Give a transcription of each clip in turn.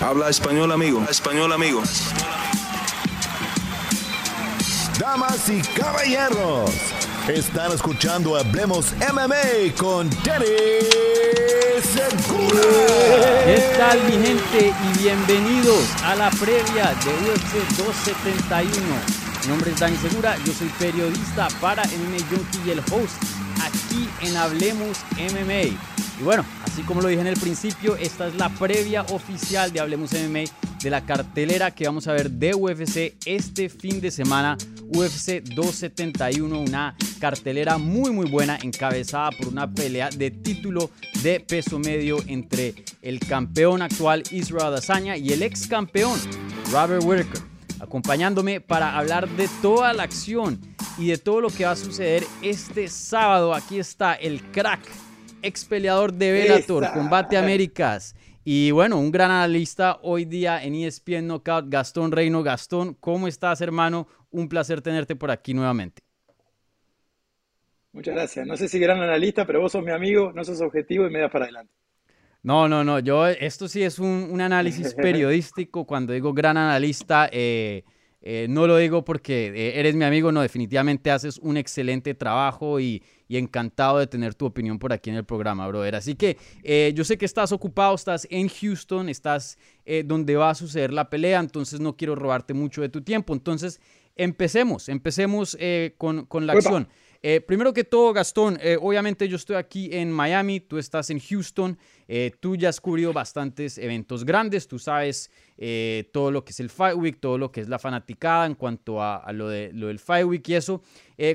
Habla español, amigo. español, amigo. Damas y caballeros, están escuchando Hablemos MMA con Danny Segura. ¿Qué tal mi gente y bienvenidos a la previa de UFC 271? Mi nombre es Dani Segura, yo soy periodista para MMA Junkie y el host aquí en Hablemos MMA. Y bueno, así como lo dije en el principio, esta es la previa oficial de Hablemos MMA de la cartelera que vamos a ver de UFC este fin de semana. UFC 271, una cartelera muy muy buena encabezada por una pelea de título de peso medio entre el campeón actual Israel Adesanya y el ex campeón Robert Whittaker. Acompañándome para hablar de toda la acción y de todo lo que va a suceder este sábado. Aquí está el crack ex peleador de Bellator, Combate Américas. Y bueno, un gran analista hoy día en ESPN Knockout, Gastón Reino. Gastón, ¿cómo estás, hermano? Un placer tenerte por aquí nuevamente. Muchas gracias. No sé si gran analista, pero vos sos mi amigo, no sos objetivo y me das para adelante. No, no, no. Yo, esto sí es un, análisis periodístico. Cuando digo gran analista, eh, eh, no lo digo porque eh, eres mi amigo, no, definitivamente haces un excelente trabajo y, encantado de tener tu opinión por aquí en el programa, brother. Así que eh, yo sé que estás ocupado, estás en Houston, estás donde va a suceder la pelea, entonces no quiero robarte mucho de tu tiempo. Entonces, empecemos, empecemos con, con, la acción. Eh, primero que todo, Gastón, eh, obviamente yo estoy aquí en Miami, tú estás en Houston, eh, tú ya has cubrido bastantes eventos grandes, tú sabes todo lo que es el Fight Week, todo lo que es la fanaticada en cuanto a, lo, de, lo del Fight Week y eso.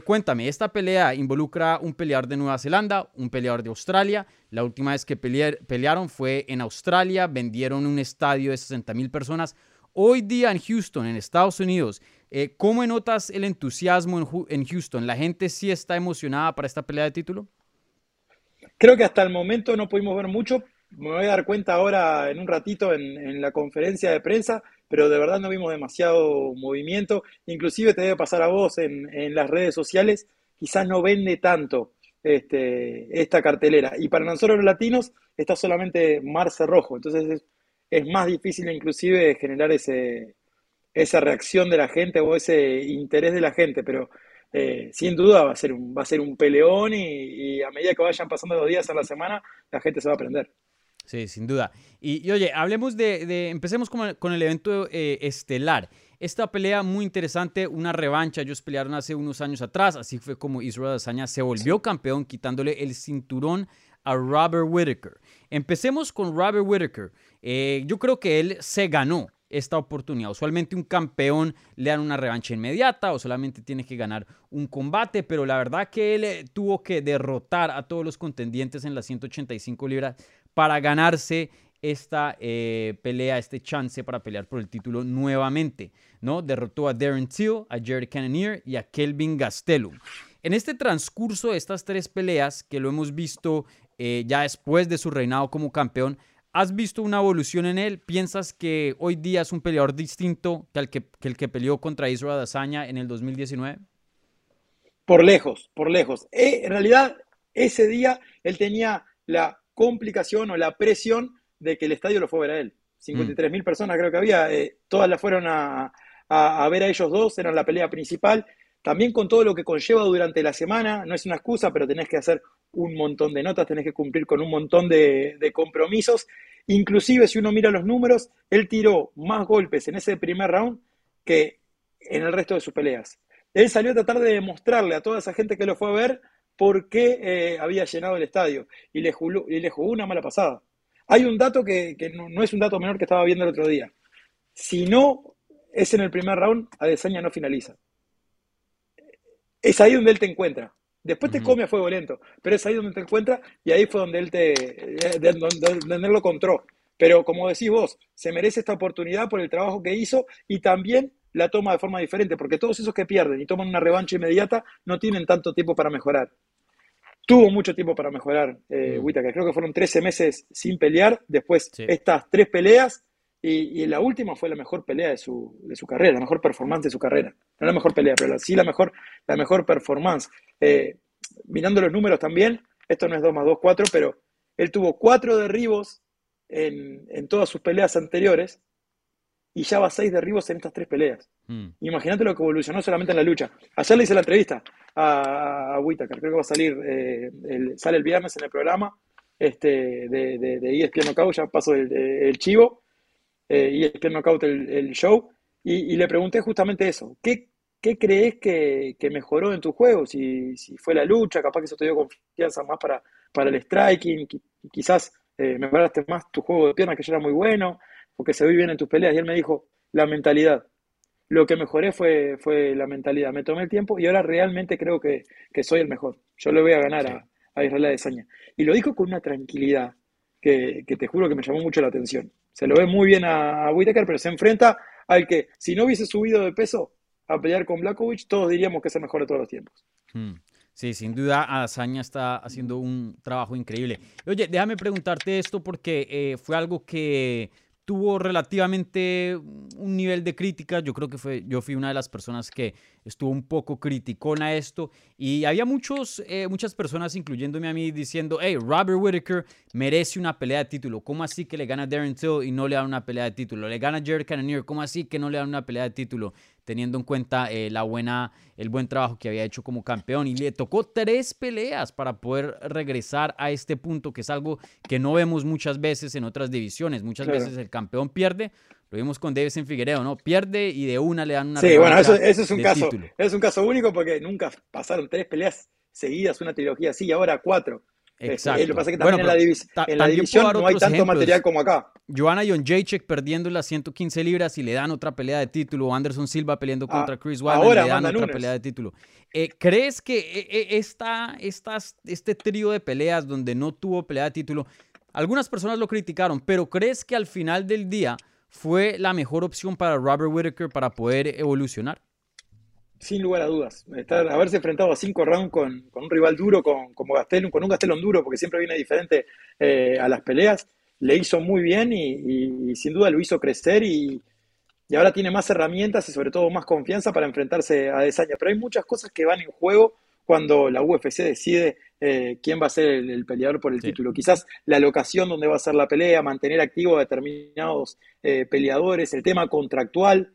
cuéntame, esta pelea involucra un peleador de Nueva Zelanda, un peleador de Australia. La última vez que pelearon fue en Australia, vendieron un estadio de 60 mil personas. Hoy día en Houston, en Estados Unidos, eh, ¿Cómo notas el entusiasmo en, Houston? ¿La gente sí está emocionada para esta pelea de título? Creo que hasta el momento no pudimos ver mucho. Me voy a dar cuenta ahora en un ratito en, la conferencia de prensa, pero de verdad no vimos demasiado movimiento. Inclusive te debe pasar a vos en, las redes sociales, quizás no vende tanto este, esta cartelera. Y para nosotros los latinos está solamente Marce Rojo, entonces es, es más difícil inclusive generar ese, esa reacción de la gente o ese interés de la gente, pero eh, sin duda va a ser un, va a ser un peleón y, a medida que vayan pasando los días a la semana, la gente se va a aprender. Sí, sin duda. Y, oye, hablemos de, empecemos con, el evento eh, estelar. Esta pelea muy interesante, una revancha, ellos pelearon hace unos años atrás, así fue como Israel Adesanya se volvió campeón quitándole el cinturón a Robert Whittaker. Empecemos con Robert Whittaker. Eh, yo creo que él se ganó esta oportunidad. Usualmente un campeón le dan una revancha inmediata o solamente tiene que ganar un combate, pero la verdad que él eh, tuvo que derrotar a todos los contendientes en las 185 libras para ganarse esta eh, pelea, este chance para pelear por el título nuevamente, ¿no? Derrotó a Darren Till, a Jared Cannonier y a Kelvin Gastelum. En este transcurso de estas tres peleas, que lo hemos visto eh, ya después de su reinado como campeón, ¿Has visto una evolución en él? ¿Piensas que hoy día es un peleador distinto que el que, el que peleó contra Israel Adesanya en el 2019? Por lejos, por lejos. Eh, en realidad, ese día él tenía la complicación o la presión de que el estadio lo fue a ver a él. 53 mil personas creo que había, eh, todas las fueron a, a, ver a ellos dos, eran la pelea principal. También con todo lo que conlleva durante la semana, no es una excusa, pero tenés que hacer un montón de notas, tenés que cumplir con un montón de, compromisos. Inclusive si uno mira los números, él tiró más golpes en ese primer round que en el resto de sus peleas. Él salió a tratar de demostrarle a toda esa gente que lo fue a ver por qué eh, había llenado el estadio y le, jugó, y le jugó una mala pasada. Hay un dato que, no, es un dato menor que estaba viendo el otro día. Si no es en el primer round, Adesanya no finaliza. Es ahí donde él te encuentra. Después te come a fuego lento, pero es ahí donde te encuentra y ahí fue donde él te, eh, donde, lo encontró. Pero como decís vos, se merece esta oportunidad por el trabajo que hizo y también la toma de forma diferente, porque todos esos que pierden y toman una revancha inmediata no tienen tanto tiempo para mejorar. Tuvo mucho tiempo para mejorar eh, que creo que fueron 13 meses sin pelear, después estas tres peleas y, la última fue la mejor pelea de su, de su carrera, la mejor performance de su carrera. No la mejor pelea, pero sí la mejor, la mejor performance. Eh, mirando los números también, esto no es 2 más 2, 4, pero él tuvo cuatro derribos en, en todas sus peleas anteriores y ya va seis derribos en estas tres peleas. Mm. Imagínate lo que evolucionó solamente en la lucha. Ayer le hice la entrevista a, a Whittaker, creo que va a salir, eh, el- sale el viernes en el programa este, de, de, de ESPN Knockout, ya paso el, el chivo, eh, ESPN Knockout el, el show, y, y le pregunté justamente eso, ¿qué, qué crees que, que mejoró en tu juego? Si, si fue la lucha, capaz que eso te dio confianza más para, para el striking, qui- quizás eh, mejoraste más tu juego de piernas, que ya era muy bueno, porque se ve bien en tus peleas, y él me dijo, la mentalidad. Lo que mejoré fue, fue la mentalidad. Me tomé el tiempo y ahora realmente creo que, que soy el mejor. Yo le voy a ganar a, a Israel Adesanya. Y lo dijo con una tranquilidad que, que te juro que me llamó mucho la atención. Se lo ve muy bien a, a Whittaker, pero se enfrenta al que, si no hubiese subido de peso a pelear con Blackovich, todos diríamos que es el mejor de todos los tiempos. Mm. Sí, sin duda, Azaña está haciendo un trabajo increíble. Oye, déjame preguntarte esto porque eh, fue algo que tuvo relativamente un nivel de crítica. Yo creo que fue, yo fui una de las personas que estuvo un poco criticona a esto. Y había muchos, eh, muchas personas, incluyéndome a mí, diciendo, hey, Robert Whittaker merece una pelea de título. ¿Cómo así que le gana Darren Till y no le dan una pelea de título? Le gana Jared Cannonier. ¿Cómo así que no le dan una pelea de título? Teniendo en cuenta eh, la buena, el buen trabajo que había hecho como campeón. Y le tocó tres peleas para poder regresar a este punto, que es algo que no vemos muchas veces en otras divisiones. Muchas Claro. veces el campeón pierde. Lo vimos con Davison Figueredo, ¿no? Pierde y de una le dan una Sí, bueno, eso, eso es un caso, título. es un caso único porque nunca pasaron tres peleas seguidas, una trilogía así, y ahora cuatro. Exacto. lo que pasa es que Bueno, en la, divis- en la división no hay tanto ejemplos. material como acá. Joanna Jacek perdiendo las 115 libras y le dan otra pelea de título. Anderson Silva peleando Ah, contra Chris Weidman y le dan otra Nunes. pelea de título. Eh, ¿Crees que eh, eh, esta, estas, este trío de peleas donde no tuvo pelea de título, algunas personas lo criticaron, pero ¿crees que al final del día fue la mejor opción para Robert Whittaker para poder evolucionar? Sin lugar a dudas. Estar, haberse enfrentado a cinco rounds con, con un rival duro con, como Gastelum, con un Gastelum duro, porque siempre viene diferente eh, a las peleas, le hizo muy bien y, y- y sin duda lo hizo crecer y, y ahora tiene más herramientas y sobre todo más confianza para enfrentarse a Desaña. Pero hay muchas cosas que van en juego cuando la UFC decide eh, quién va a ser el, el peleador por el Sí. título. Quizás la locación donde va a ser la pelea, mantener activo a determinados eh, peleadores, el tema contractual.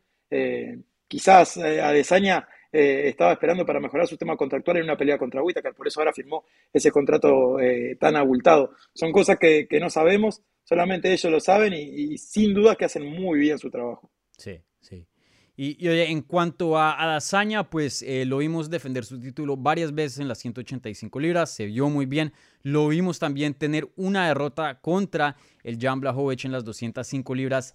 quizás eh, Adesanya eh, estaba esperando para mejorar su tema contractual en una pelea contra Whittaker, por eso ahora firmó ese contrato eh, tan abultado. Son cosas que, no sabemos, solamente ellos lo saben y, sin duda que hacen muy bien su trabajo. Sí, sí. Y, y, en cuanto a Adazaña, pues eh, lo vimos defender su título varias veces en las 185 libras, se vio muy bien. Lo vimos también tener una derrota contra el Jan Blachowicz en las 205 libras.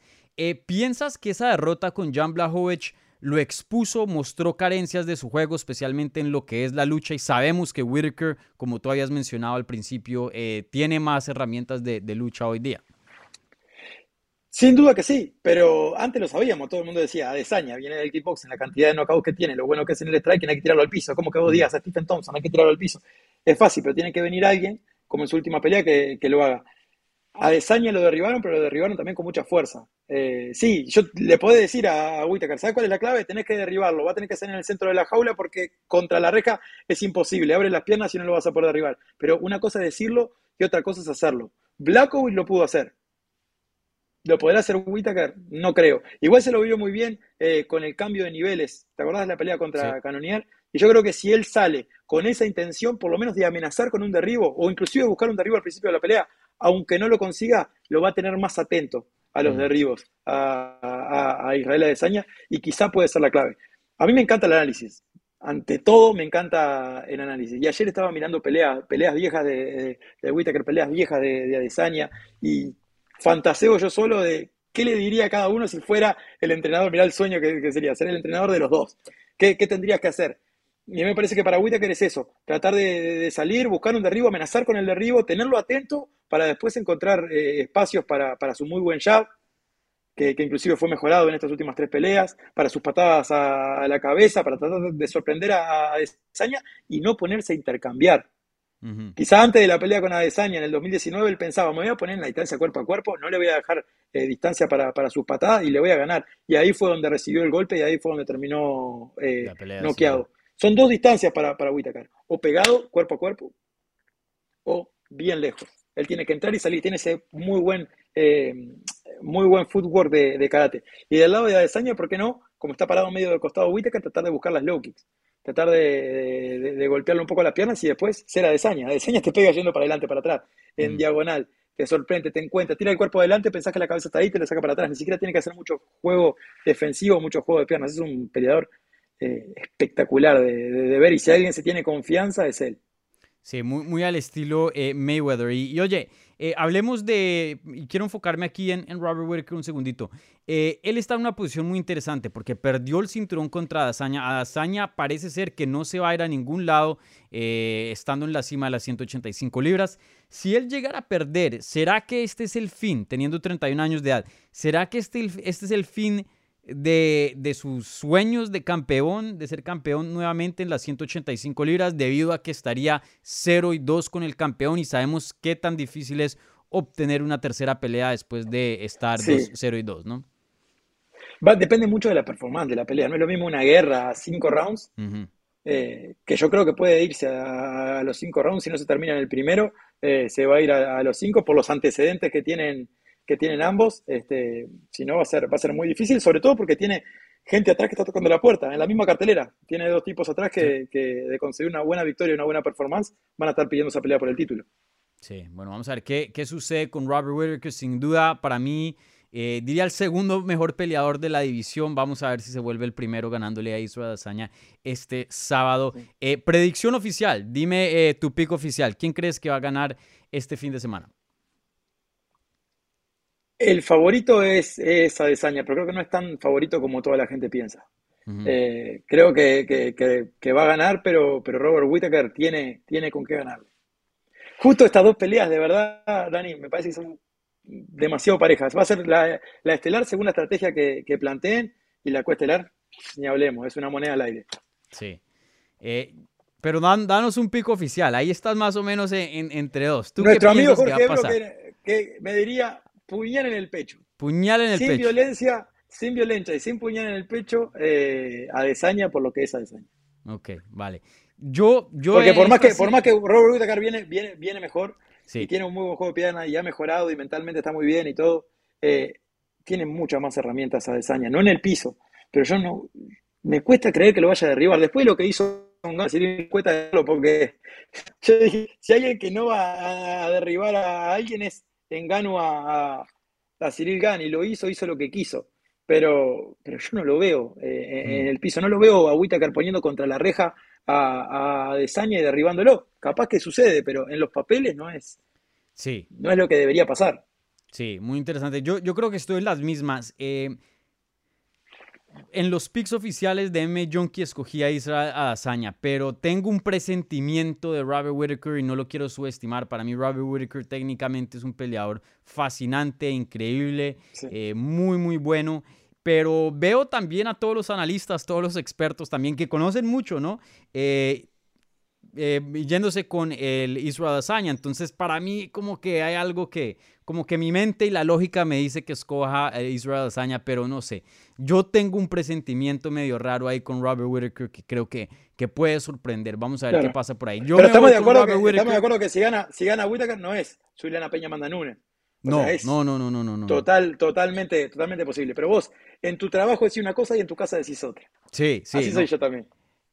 ¿Piensas que esa derrota con Jan Blachowicz lo expuso, mostró carencias de su juego, especialmente en lo que es la lucha? Y sabemos que Whitaker, como tú habías mencionado al principio, eh, tiene más herramientas de, de lucha hoy día. Sin duda que sí, pero antes lo sabíamos, todo el mundo decía, Adesanya viene del kickboxing, la cantidad de knockouts que tiene, lo bueno que es en el striking, hay que tirarlo al piso, como que vos digas a Stephen Thompson, hay que tirarlo al piso. Es fácil, pero tiene que venir alguien, como en su última pelea, que, que lo haga. A Adesanya lo derribaron, pero lo derribaron también con mucha fuerza. Eh, sí, yo le puedo decir a, a Whittaker, ¿sabes cuál es la clave? Tenés que derribarlo, va a tener que ser en el centro de la jaula porque contra la reja es imposible, abre las piernas y no lo vas a poder derribar. Pero una cosa es decirlo y otra cosa es hacerlo. Blackout lo pudo hacer. ¿Lo podrá hacer Whittaker? No creo. Igual se lo vio muy bien eh, con el cambio de niveles. ¿Te acordás de la pelea contra Sí. Canonier? Y yo creo que si él sale con esa intención, por lo menos de amenazar con un derribo, o inclusive buscar un derribo al principio de la pelea, aunque no lo consiga, lo va a tener más atento a los Mm. derribos a, a- a Israel Adesanya, y quizá puede ser la clave. A mí me encanta el análisis. Ante todo, me encanta el análisis. Y ayer estaba mirando peleas, peleas viejas de, de, de Whittaker, peleas viejas de, de Adesanya, y fantaseo yo solo de qué le diría a cada uno si fuera el entrenador. Mirá el sueño que, que sería, ser el entrenador de los dos. ¿Qué, qué tendrías que hacer? Y a mí me parece que para Whittaker es eso, tratar de, salir, buscar un derribo, amenazar con el derribo, tenerlo atento para después encontrar eh, espacios para, para su muy buen jab, que, que inclusive fue mejorado en estas últimas tres peleas, para sus patadas a, a la cabeza, para tratar de sorprender a, a Adesanya y no ponerse a intercambiar. Quizá antes de la pelea con Adesanya en el 2019 él pensaba, me voy a poner en la distancia cuerpo a cuerpo, no le voy a dejar eh, distancia para, para sus patadas y le voy a ganar. Y ahí fue donde recibió el golpe y ahí fue donde terminó eh, pelea, noqueado. Son dos distancias para, para Whittaker, o pegado cuerpo a cuerpo o bien lejos. Él tiene que entrar y salir, tiene ese muy buen eh, muy buen footwork de, karate. Y del lado de Adesanya, ¿por qué no? Como está parado medio del costado Whitaker, tratar de buscar las low kicks. Tratar de, de, golpearle un poco las piernas y después ser Adesanya. Adesanya te pega yendo para adelante, para atrás, en mm. diagonal. Te sorprende, te encuentra, tira el cuerpo adelante, pensás que la cabeza está ahí, te lo saca para atrás. Ni siquiera tiene que hacer mucho juego defensivo, mucho juego de piernas. Es un peleador eh, espectacular de, ver y si alguien se tiene confianza es él. Sí, muy, muy al estilo eh, Mayweather. Y, oye, eh, hablemos de, y quiero enfocarme aquí en, Robert Whittaker un segundito. él está en una posición muy interesante porque perdió el cinturón contra Adazaña. Adazaña parece ser que no se va a ir a ningún lado estando en la cima de las 185 libras. Si él llegara a perder, ¿será que este es el fin, teniendo 31 años de edad? ¿Será que este, este es el fin de, sus sueños de campeón, de ser campeón nuevamente en las 185 libras, debido a que estaría 0 y 2 con el campeón y sabemos qué tan difícil es obtener una tercera pelea después de estar 0 y 2, ¿no? depende mucho de la performance de la pelea. No es lo mismo una guerra a 5 rounds, eh, que yo creo que puede irse a, los 5 rounds si no se termina en el primero, eh, se va a ir a, a los 5 por los antecedentes que tienen que tienen ambos, este, si no va a ser, va a ser muy difícil, sobre todo porque tiene gente atrás que está tocando la puerta, en la misma cartelera. Tiene dos tipos atrás que, de conseguir una buena victoria y una buena performance van a estar pidiendo esa pelea por el título. Sí, bueno, vamos a ver qué, qué sucede con Robert Whittaker. Sin duda, para mí, eh, diría el segundo mejor peleador de la división. Vamos a ver si se vuelve el primero ganándole a Israel Azaña este sábado. Eh, predicción oficial, dime eh, tu pico oficial. ¿Quién crees que va a ganar este fin de semana? El favorito es, es Adesanya, pero creo que no es tan favorito como toda la gente piensa. Eh, creo que, va a ganar, pero, pero Robert Whittaker tiene, tiene con qué ganarle. Justo estas dos peleas, de verdad, Dani, me parece que son demasiado parejas. Va a ser la, estelar según la estrategia que, planteen y la coestelar, ni hablemos, es una moneda al aire. Sí. Eh, pero danos un pico oficial, ahí estás más o menos entre dos. Nuestro amigo Jorge que me diría puñal en el pecho. Puñal en el sin Violencia, sin violencia y sin puñal en el pecho, eh, a Desaña por lo que es a Desaña. Ok, vale. Yo, yo Porque por más, que, por más que Robert Whittaker viene, viene, viene mejor y tiene un muy buen juego de pierna y ha mejorado y mentalmente está muy bien y todo, eh, tiene muchas más herramientas a Desaña, no en el piso, pero yo no, me cuesta creer que lo vaya a derribar. Después lo que hizo me cuesta porque yo dije, si alguien que no va a derribar a alguien es Engano a, a, a Cyril lo hizo, hizo lo que quiso. Pero, pero yo no lo veo eh, en mm. el piso, no lo veo a Whittaker poniendo contra la reja a, a Desaña y derribándolo. Capaz que sucede, pero en los papeles no es. Sí. No es lo que debería pasar. Sí, muy interesante. Yo, yo creo que estoy en las mismas. Eh, en los picks oficiales de M. Junkie escogí a Israel Adesanya, pero tengo un presentimiento de Robert Whittaker y no lo quiero subestimar. Para mí Robert Whittaker técnicamente es un peleador fascinante, increíble, eh, muy, muy bueno. Pero veo también a todos los analistas, todos los expertos también que conocen mucho, ¿no? Eh, eh, yéndose con el Israel Adesanya. Entonces, para mí, como que hay algo que, como que mi mente y la lógica me dice que escoja a Israel Adesanya, pero no sé. Yo tengo un presentimiento medio raro ahí con Robert Whittaker que creo que, que puede sorprender. Vamos a ver qué pasa por ahí. Yo pero estamos de, acuerdo que, estamos de acuerdo que si gana, si gana Whittaker no es Juliana Peña Mandanune. No, no, no, no, no, no, Total, totalmente, totalmente posible. Pero vos, en tu trabajo decís una cosa y en tu casa decís otra. Sí, sí. Así soy yo también.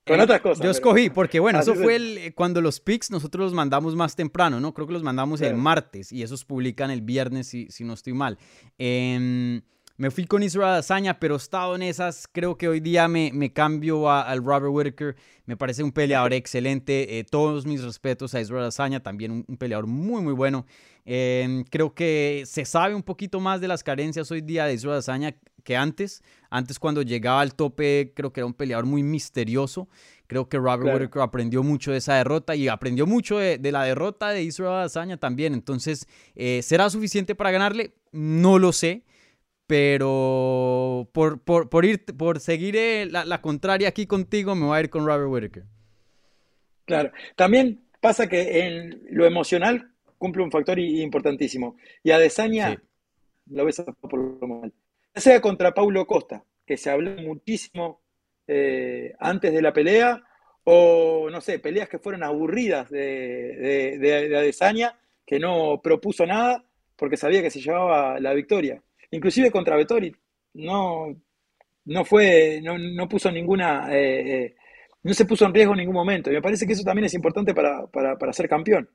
Con eh, otras cosas. Yo escogí, porque bueno, eso fue el, eh, cuando los pics nosotros los mandamos más temprano, ¿no? Creo que los mandamos el martes y esos publican el viernes, si, si no estoy mal. Eh, me fui con Israel Azaña, pero estado en esas. Creo que hoy día me, me cambio al Robert Whittaker. Me parece un peleador excelente. Eh, todos mis respetos a Israel Azaña, también un, peleador muy, muy bueno. Em, creo que se sabe un poquito más de las carencias hoy día de Israel Azaña que antes. Antes, cuando llegaba al tope, creo que era un peleador muy misterioso. Creo que Robert Whittaker aprendió mucho de esa derrota y aprendió mucho de, la derrota de Israel Azaña también. Entonces, eh, ¿será suficiente para ganarle? No lo sé pero por, por, ir, por seguir eh, la, contraria aquí contigo, me voy a ir con Robert Whittaker. Claro, también pasa que en lo emocional cumple un factor importantísimo. Y a Desaña lo ves por lo mal. Ya sea contra Paulo Costa, que se habló muchísimo eh, antes de la pelea, o no sé, peleas que fueron aburridas de, de, de, de Adesanya, que no propuso nada, porque sabía que se llevaba la victoria. Inclusive contra Vettori no, no fue, no, no puso ninguna, eh, eh, no se puso en riesgo en ningún momento. Y me parece que eso también es importante para, para, para ser campeón.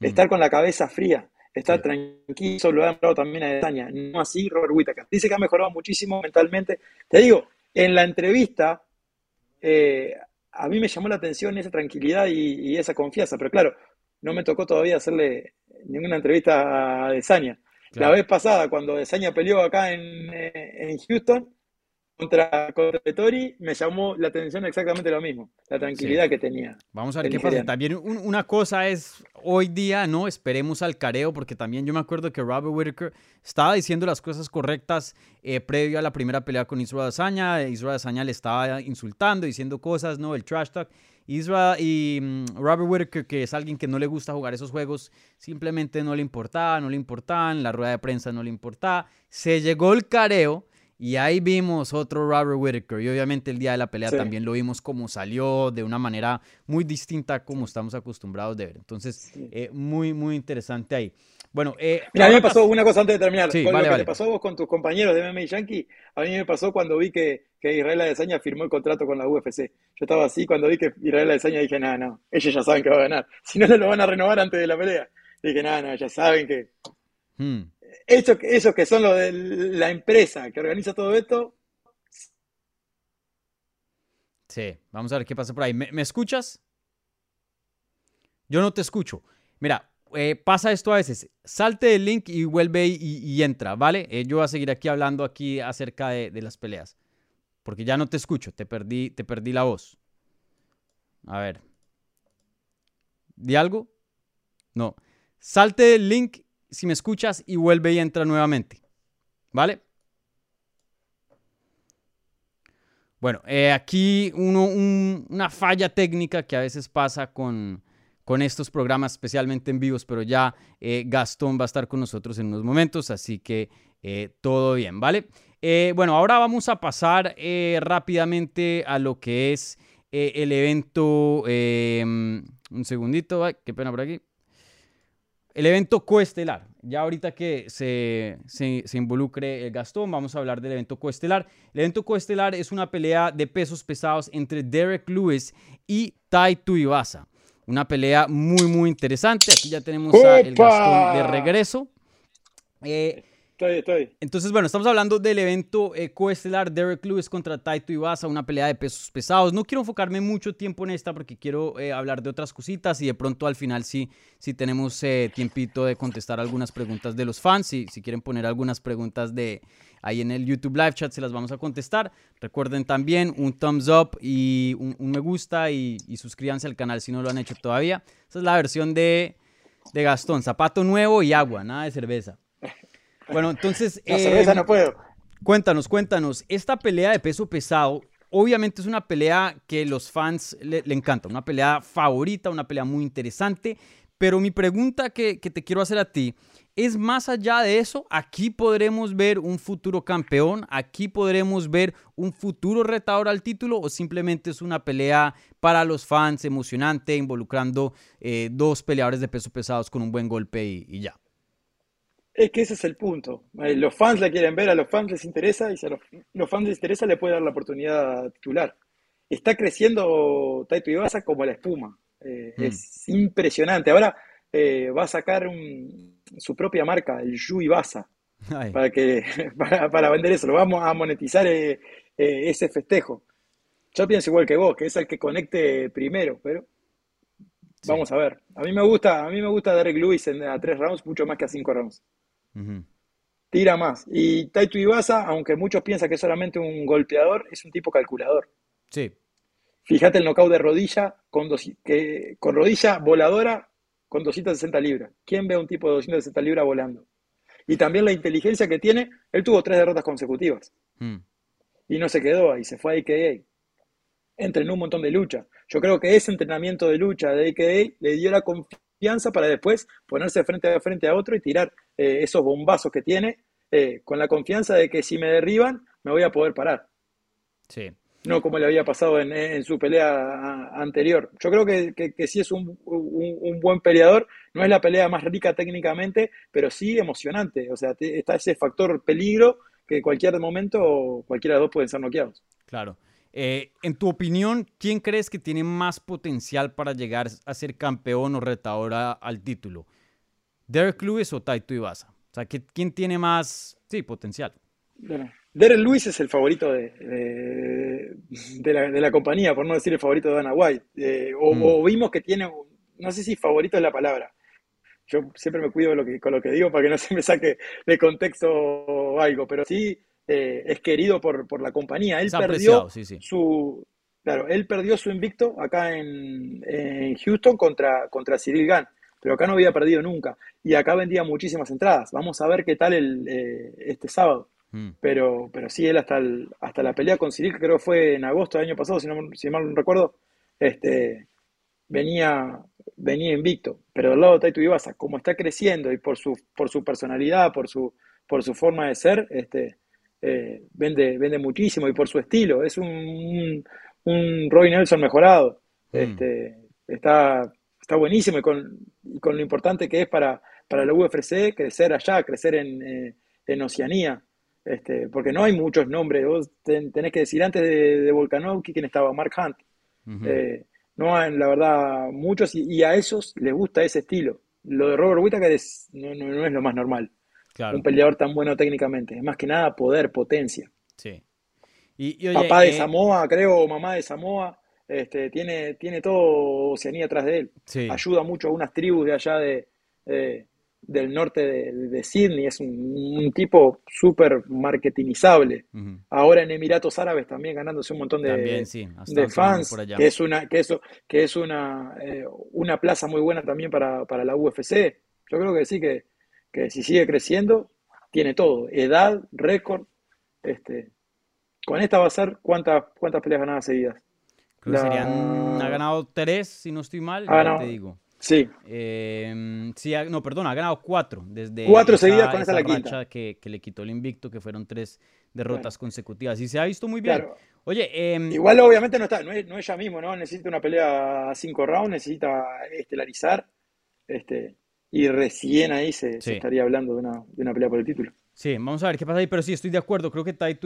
Mm. Estar con la cabeza fría, estar Sí. tranquilo, lo ha hablado también a. No así Robert Whittaker. Dice que ha mejorado muchísimo mentalmente. Te digo, en la entrevista, eh, a mí me llamó la atención esa tranquilidad y, y esa confianza, pero claro, no me tocó todavía hacerle ninguna entrevista a Desaña. La Claro. vez pasada, cuando Desaña peleó acá en, eh, en Houston contra, contra Vettori, me llamó la atención exactamente lo mismo, la tranquilidad que tenía. Vamos a ver qué pasa. También un- una cosa es hoy día, ¿no? Esperemos al careo, porque también yo me acuerdo que Robert Whittaker estaba diciendo las cosas correctas eh, previo a la primera pelea con Israel Azaña. Israel Azaña le estaba insultando, diciendo cosas, ¿no? El trash talk. Israel y mm, Robert Whittaker, que es alguien que no le gusta jugar esos juegos, simplemente no le importaba, no le importaban, la rueda de prensa no le importaba. Se llegó el careo. Y ahí vimos otro Robert Whittaker. Y obviamente el día de la pelea Sí. también lo vimos como salió de una manera muy distinta a como estamos acostumbrados de ver. Entonces, Sí. eh, muy, muy interesante ahí. Bueno, eh, Mira, a mí me pasó pas- una cosa antes de terminar. Sí, Con vale, lo que vale. te pasó vos con tus compañeros de MMA Yankee, a mí me pasó cuando vi que, que Israel Adesanya firmó el contrato con la UFC. Yo estaba así cuando vi que Israel Adesanya dije, nada, no, ellos ya saben que va a ganar. Si no, no lo van a renovar antes de la pelea. Dije, nada, no, ya saben que... Hmm, Ellos, ellos que son los de la empresa que organiza todo esto, sí, vamos a ver qué pasa por ahí. ¿Me, escuchas? Yo no te escucho. Mira, eh, pasa esto a veces. Salte del link y vuelve y, entra, ¿vale? Eh, yo voy a seguir aquí hablando aquí acerca de, de las peleas. Porque ya no te escucho, te perdí, te perdí la voz. A ver. ¿Di algo? No. Salte del link si me escuchas y vuelve y entra nuevamente. ¿Vale? Bueno, eh, aquí uno, un- una falla técnica que a veces pasa con, con estos programas, especialmente en vivos, pero ya eh, Gastón va a estar con nosotros en unos momentos, así que eh, todo bien, ¿vale? Bueno, ahora vamos a pasar rápidamente a lo que es el evento. un segundito, ay, qué pena por aquí. El evento coestelar. Ya ahorita que se, se, se involucre el Gastón, vamos a hablar del evento coestelar. El evento coestelar es una pelea de pesos pesados entre Derek Lewis y Tai Tuivasa. Una pelea muy, muy interesante. Aquí ya tenemos a el ¡Opa! Gastón de regreso. Eh, estoy, estoy. entonces, bueno, estamos hablando del evento coestelar Derek Lewis contra Taito Iwasa, una pelea de pesos pesados. No quiero enfocarme mucho tiempo en esta porque quiero eh, hablar de otras cositas y de pronto al final sí, sí tenemos eh, tiempito de contestar algunas preguntas de los fans. Si, si quieren poner algunas preguntas de ahí en el YouTube Live Chat, se las vamos a contestar. Recuerden también un thumbs up y un, un me gusta y, y suscríbanse al canal si no lo han hecho todavía. Esa es la versión de, de Gastón, zapato nuevo y agua, nada de cerveza. Bueno, entonces... La eh, cerveza no puedo. Cuéntanos, cuéntanos. Esta pelea de peso pesado, obviamente es una pelea que los fans le, le encanta, una pelea favorita, una pelea muy interesante. Pero mi pregunta que, que te quiero hacer a ti es más allá de eso, aquí podremos ver un futuro campeón, aquí podremos ver un futuro retador al título o simplemente es una pelea para los fans emocionante, involucrando eh, dos peleadores de peso pesados con un buen golpe y, y ya. Es que ese es el punto. Eh, Los fans la quieren ver, a los fans les interesa y si a los, los fans les interesa le puede dar la oportunidad a titular. Está creciendo Taito Ibasa como la espuma. Eh, Mm. Es impresionante. Ahora eh, va a sacar un- su propia marca, el Yu Ibasa, Ay, para, que, para, para vender eso. Lo vamos a monetizar eh, ese festejo. Yo pienso igual que vos, que es el que conecte primero, pero Sí. vamos a ver. A mí me gusta, a mí me gusta Derek Lewis en, a tres rounds mucho más que a cinco rounds. Tira más. Y Taito Ibasa, aunque muchos piensan que es solamente un golpeador, es un tipo calculador. Sí, Fíjate el knockout de rodilla con, dos- que, con rodilla voladora con 260 libras. ¿Quién ve a un tipo de 260 libras volando? Y también la inteligencia que tiene, él tuvo tres derrotas consecutivas mm, y no se quedó ahí, se fue a AKA. Entrenó un montón de lucha. Yo creo que ese entrenamiento de lucha de AKA le dio la confianza para después ponerse frente a frente a otro y tirar eh, esos bombazos que tiene eh, con la confianza de que si me derriban me voy a poder parar. sí. no como le había pasado en, en su pelea anterior. Yo creo que, que, sí es un, un, buen peleador, no es la pelea más rica técnicamente, pero sí emocionante, o sea, está ese factor peligro que en cualquier momento cualquiera de los dos pueden ser noqueados. Claro. Eh, en tu opinión, ¿quién crees que tiene más potencial para llegar a ser campeón o retador al título? ¿Derek Lewis o Taito Ibasa? O sea, ¿quién tiene más, sí, potencial? Derek Lewis es el favorito de, de, la, compañía, por no decir el favorito de Dana White. Eh, mm. o, vimos que tiene, no sé si favorito es la palabra. Yo siempre me cuido lo que, con lo que digo para que no se me saque de contexto algo, pero sí eh, es querido por, por, la compañía. Él perdió su claro, él perdió su invicto acá en, Houston contra, contra Cyril Gann, pero acá no había perdido nunca. Y acá vendía muchísimas entradas. Vamos a ver qué tal el, eh, este sábado. Mm. Pero, pero sí, él hasta, hasta la pelea con Cyril, que creo que fue en agosto del año pasado, si, no, si mal no recuerdo, este, venía, venía invicto. Pero del lado de Taito Ibasa, como está creciendo y por su, por su personalidad, por su, por su forma de ser, este, eh, vende, vende muchísimo y por su estilo. Es un, un, Roy Nelson mejorado. Mm. Este, está, está buenísimo y con, con, lo importante que es para, para la UFC crecer allá, crecer en, eh, en Oceanía. Este, porque no hay muchos nombres. Vos tenés que decir antes de, de Volkanovski quién estaba, Mark Hunt. Eh, no hay, la verdad, muchos y, a esos les gusta ese estilo. Lo de Robert Whittaker no, no es lo más normal un peleador tan bueno técnicamente. Es más que nada poder, potencia. Sí. Y, Papá de eh, Samoa, creo, mamá de Samoa, este, tiene, tiene todo Oceanía atrás de él. Ayuda mucho a unas tribus de allá de, del norte de, Sydney. Es un, tipo súper marketingizable. Ahora en Emiratos Árabes también ganándose un montón de, de fans, que es una, que eso, que es una, eh, una plaza muy buena también para, para la UFC. Yo creo que sí que que si sigue creciendo, tiene todo, edad, récord. Este, con esta va a ser cuántas, cuántas peleas ganadas seguidas. Creo que serían, ha ganado tres, si no estoy mal, te digo. Sí. Eh, sí, no, perdón, ha ganado cuatro. Desde cuatro seguidas con esa, la quinta. Que, que, le quitó el invicto, que fueron tres derrotas consecutivas. Y se ha visto muy bien. Oye, em, igual obviamente no está, no es, no ella mismo, ¿no? Necesita una pelea a cinco rounds, necesita estelarizar. Este, y recién ahí se, estaría hablando de una, de una, pelea por el título. Sí, vamos a ver qué pasa ahí, pero sí, estoy de acuerdo. Creo que Tai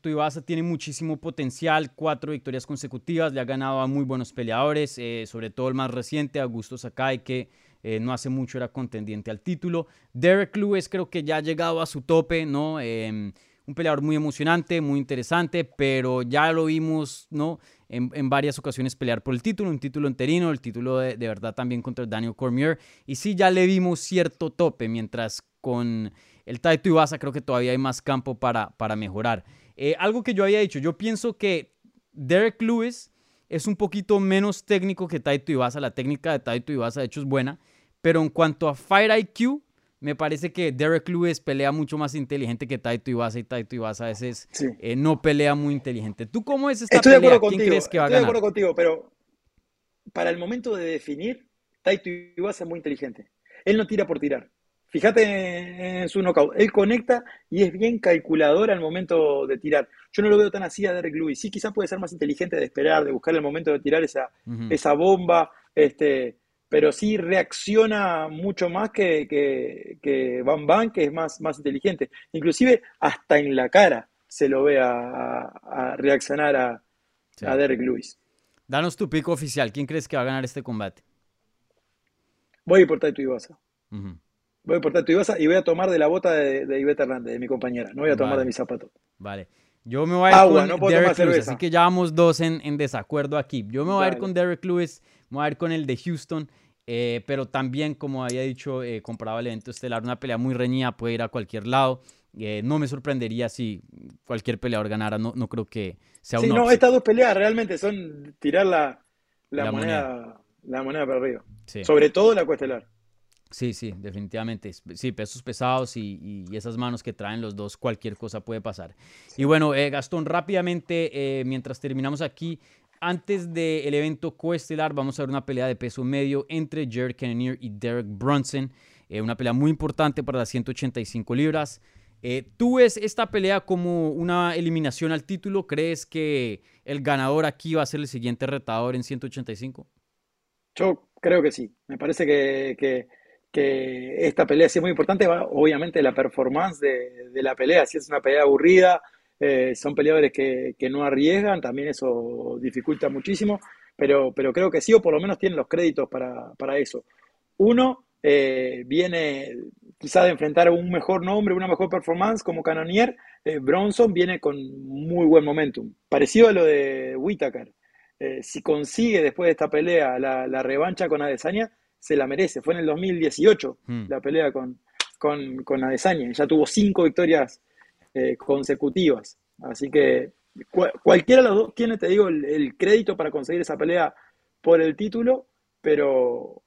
Tuivasa tiene muchísimo potencial, cuatro victorias consecutivas, le ha ganado a muy buenos peleadores, eh, sobre todo el más reciente, Augusto Sakai, que eh, no hace mucho era contendiente al título. Derek Lewis creo que ya ha llegado a su tope, ¿no? Em, un peleador muy emocionante, muy interesante, pero ya lo vimos, ¿no? En, varias ocasiones pelear por el título, un título enterino, el título de, verdad también contra Daniel Cormier. Y sí, ya le vimos cierto tope, mientras con el Taito Ibasa creo que todavía hay más campo para, para mejorar. Eh, algo que yo había dicho, yo pienso que Derek Lewis es un poquito menos técnico que Taito Ibasa. La técnica de Taito Ibasa de hecho es buena, pero en cuanto a Fire IQ, me parece que Derek Lewis pelea mucho más inteligente que Taito Iwasa y Taito Iwasa a veces eh, no pelea muy inteligente. ¿Tú cómo es esta Estoy pelea? ¿Quién crees que va a ganar? Estoy de acuerdo contigo, pero para el momento de definir, Taito Iwasa es muy inteligente. Él no tira por tirar. Fíjate en su knockout. Él conecta y es bien calculador al momento de tirar. Yo no lo veo tan así a Derek Lewis. Sí, quizás puede ser más inteligente de esperar, de buscar el momento de tirar esa, esa bomba, este, pero sí reacciona mucho más que, que, que Van Van, que es más, más inteligente. Inclusive hasta en la cara se lo ve a, reaccionar a, Derek Lewis. Danos tu pico oficial. ¿Quién crees que va a ganar este combate? Voy por Taito Ibasa. Voy Ibasa y voy a tomar de la bota de, de Ivette Hernández, de mi compañera. No voy a tomar de mi zapato. Vale. Yo me voy a ir con Derek Lewis, así que ya vamos dos en, en desacuerdo aquí. Yo me voy a ir con Derek Lewis Vamos a ver con el de Houston. Eh, pero también, como había dicho, eh, comparado al evento estelar, una pelea muy reñida puede ir a cualquier lado. Eh, no me sorprendería si cualquier peleador ganara. No, no creo que sea sí, no, estas dos peleas realmente son tirar la, la, moneda, la moneda para arriba. Sobre todo la cuestelar. Sí, sí, definitivamente. Sí, pesos pesados y, y, esas manos que traen los dos, cualquier cosa puede pasar. Y bueno, Gastón, rápidamente, mientras terminamos aquí, antes del evento coestelar vamos a ver una pelea de peso medio entre Jared Cannonier y Derek Brunson. Eh, una pelea muy importante para las 185 libras. Eh, ¿Tú ves esta pelea como una eliminación al título? ¿Crees que el ganador aquí va a ser el siguiente retador en 185? Yo creo que sí. Me parece que, que, que esta pelea sí es muy importante. Obviamente la performance de, la pelea, si es una pelea aburrida, eh, son peleadores que, no arriesgan, también eso dificulta muchísimo, pero, creo que sí, o por lo menos tienen los créditos para, eso. Uno, eh, viene quizá de enfrentar a un mejor nombre, una mejor performance como Canonier, eh, Bronson viene con muy buen momentum. Parecido a lo de Whitaker. Si consigue después de esta pelea la, la, revancha con Adesanya, se la merece. Fue en el 2018 hmm. la pelea con, con, con Adesanya. Ya tuvo cinco victorias eh, consecutivas. Así que cu cualquiera de los dos tiene, te digo, el, el crédito para conseguir esa pelea por el título, pero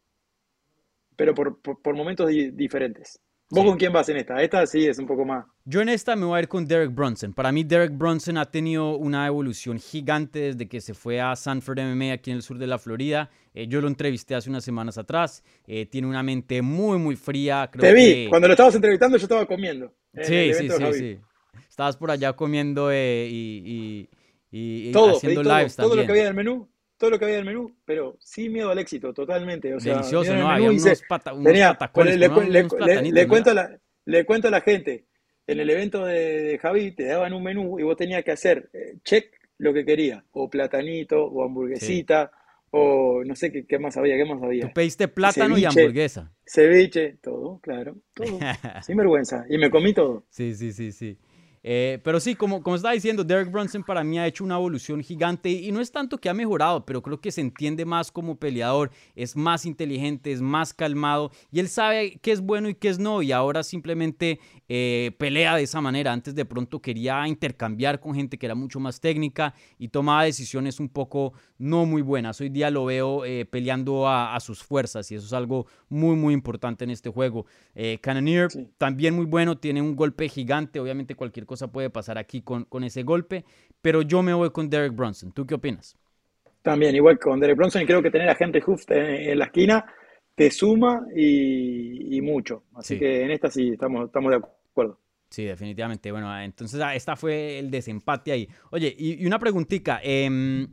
pero por, por, por momentos di diferentes. ¿Vos sí. con quién vas en esta? Esta sí es un poco más. Yo en esta me voy a ir con Derek Brunson. Para mí Derek Brunson ha tenido una evolución gigante desde que se fue a Sanford MMA aquí en el sur de la Florida. Eh, yo lo entrevisté hace unas semanas atrás. Eh, tiene una mente muy, muy fría. Creo Te vi. Que... Cuando lo estabas entrevistando yo estaba comiendo. Sí, sí, sí, sí. Estabas por allá comiendo eh, y, y, y, todo, haciendo todo, lives todo también. lo que había en el menú todo lo que había en el menú, pero sin miedo al éxito, totalmente. O sea, Delicioso, ¿no? Había unos, pata, unos tenía, patacones, le, ¿no? le, unos le, le, cuento a la, le cuento a la gente, en el evento de, de, Javi te daban un menú y vos tenías que hacer eh, check lo que querías, o platanito, o hamburguesita, sí. o no sé qué, qué, más había, qué más había. Tú pediste plátano ceviche, y hamburguesa. Ceviche, todo, claro, todo, sin vergüenza, y me comí todo. Sí, sí, sí, sí. Eh, pero sí, como, como estaba diciendo, Derek Brunson para mí ha hecho una evolución gigante y no es tanto que ha mejorado, pero creo que se entiende más como peleador, es más inteligente, es más calmado y él sabe qué es bueno y qué es no y ahora simplemente eh, pelea de esa manera. Antes de pronto quería intercambiar con gente que era mucho más técnica y tomaba decisiones un poco no muy buenas. Hoy día lo veo eh, peleando a, a, sus fuerzas y eso es algo muy, muy importante en este juego. Cannonier sí. también muy bueno, tiene un golpe gigante, obviamente cualquier cosa puede pasar aquí con, con ese golpe, pero yo me voy con Derek Bronson. ¿Tú qué opinas? También, igual con Derek Bronson, y creo que tener a Henry Hooft en, en la esquina te suma y, y mucho. Así sí. que en esta sí estamos, estamos de acuerdo. Sí, definitivamente. Bueno, entonces ah, esta fue el desempate ahí. Oye, y, y una preguntita. Eh,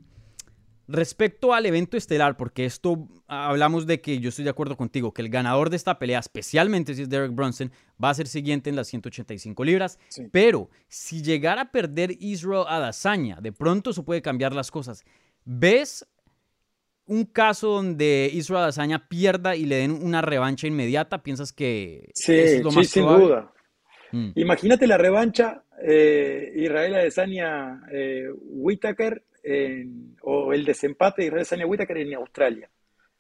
Respecto al evento estelar, porque esto hablamos de que yo estoy de acuerdo contigo, que el ganador de esta pelea, especialmente si es Derek Brunson, va a ser siguiente en las 185 libras. Sí. Pero si llegara a perder Israel Adesanya, de pronto eso puede cambiar las cosas. ¿Ves un caso donde Israel Adesanya pierda y le den una revancha inmediata? ¿Piensas que sí, es lo más sí, probable? sin duda. Mm. Imagínate la revancha eh, Israel Adesanya eh, Whitaker en, o el desempate de Israel Whitaker en Australia,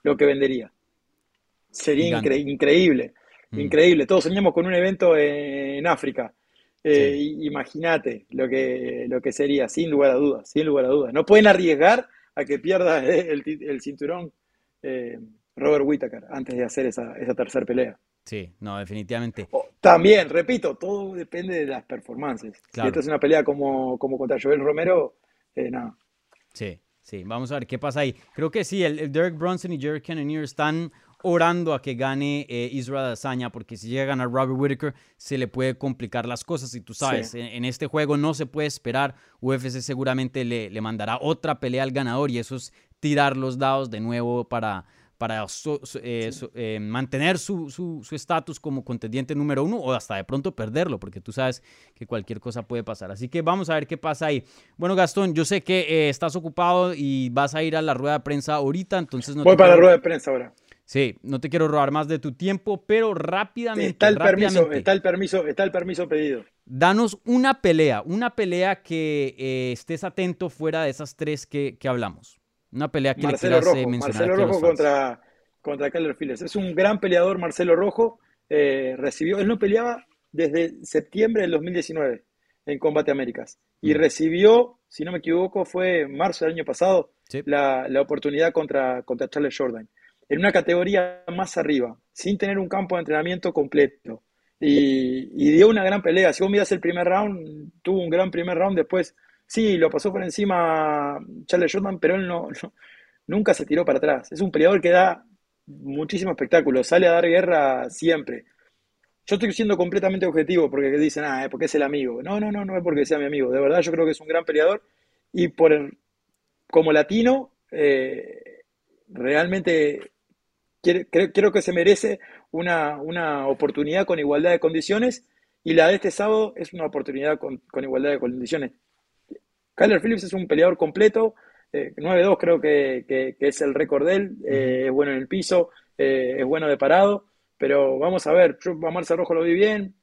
lo que vendería. Sería incre increíble, mm. increíble. Todos soñamos con un evento en, en África. Eh, sí. Imagínate lo que, lo que sería, sin lugar a dudas, sin lugar a dudas. No pueden arriesgar a que pierda el, el cinturón eh, Robert Whitaker antes de hacer esa, esa tercera pelea. Sí, no, definitivamente. Oh, también, repito, todo depende de las performances. Claro. Si esto es una pelea como, como contra Joel Romero, eh, nada. Sí, sí, vamos a ver qué pasa ahí. Creo que sí, el, el Derek Bronson y Jared Cannonier están orando a que gane eh, Israel Adesanya, porque si llega a ganar Robert Whitaker, se le puede complicar las cosas. Y tú sabes, sí. en, en, este juego no se puede esperar. UFC seguramente le, le mandará otra pelea al ganador y eso es tirar los dados de nuevo para para so, so, eh, so, eh, mantener su estatus su, como contendiente número uno o hasta de pronto perderlo, porque tú sabes que cualquier cosa puede pasar. Así que vamos a ver qué pasa ahí. Bueno, Gastón, yo sé que eh, estás ocupado y vas a ir a la rueda de prensa ahorita, entonces no Voy para quiero... la rueda de prensa ahora. Sí, no te quiero robar más de tu tiempo, pero rápidamente. Está el, rápidamente, permiso, está el permiso, está el permiso pedido. Danos una pelea, una pelea que estés atento fuera de esas tres que, que hablamos. Una pelea que Marcelo le Rojo, mencionar Marcelo Rojo contra, contra Keller Phillips. Es un gran peleador, Marcelo Rojo. Eh, recibió, él no peleaba desde septiembre del 2019 en Combate Américas. Y mm. recibió, si no me equivoco, fue marzo del año pasado, sí. la, la, oportunidad contra, contra Charles Jordan. En una categoría más arriba, sin tener un campo de entrenamiento completo. Y, y dio una gran pelea. Si vos miras el primer round, tuvo un gran primer round después Sí, lo pasó por encima Charles Jordan, pero él no, nunca se tiró para atrás. Es un peleador que da muchísimo espectáculo, sale a dar guerra siempre. yo estoy siendo completamente objetivo porque dicen, ah, porque es el amigo. No, no, no, no es porque sea mi amigo. De verdad, yo creo que es un gran peleador y por el- como latino, eh, realmente quiere- creo, creo que se merece una, una oportunidad con igualdad de condiciones y la de este sábado es una oportunidad con, con igualdad de condiciones. Kyler Phillips es un peleador completo, eh, 9-2 creo que, que- que es el récord de él, eh, es bueno en el piso, eh, es bueno de parado, pero vamos a ver, yo a Marcel Rojo lo vi bien,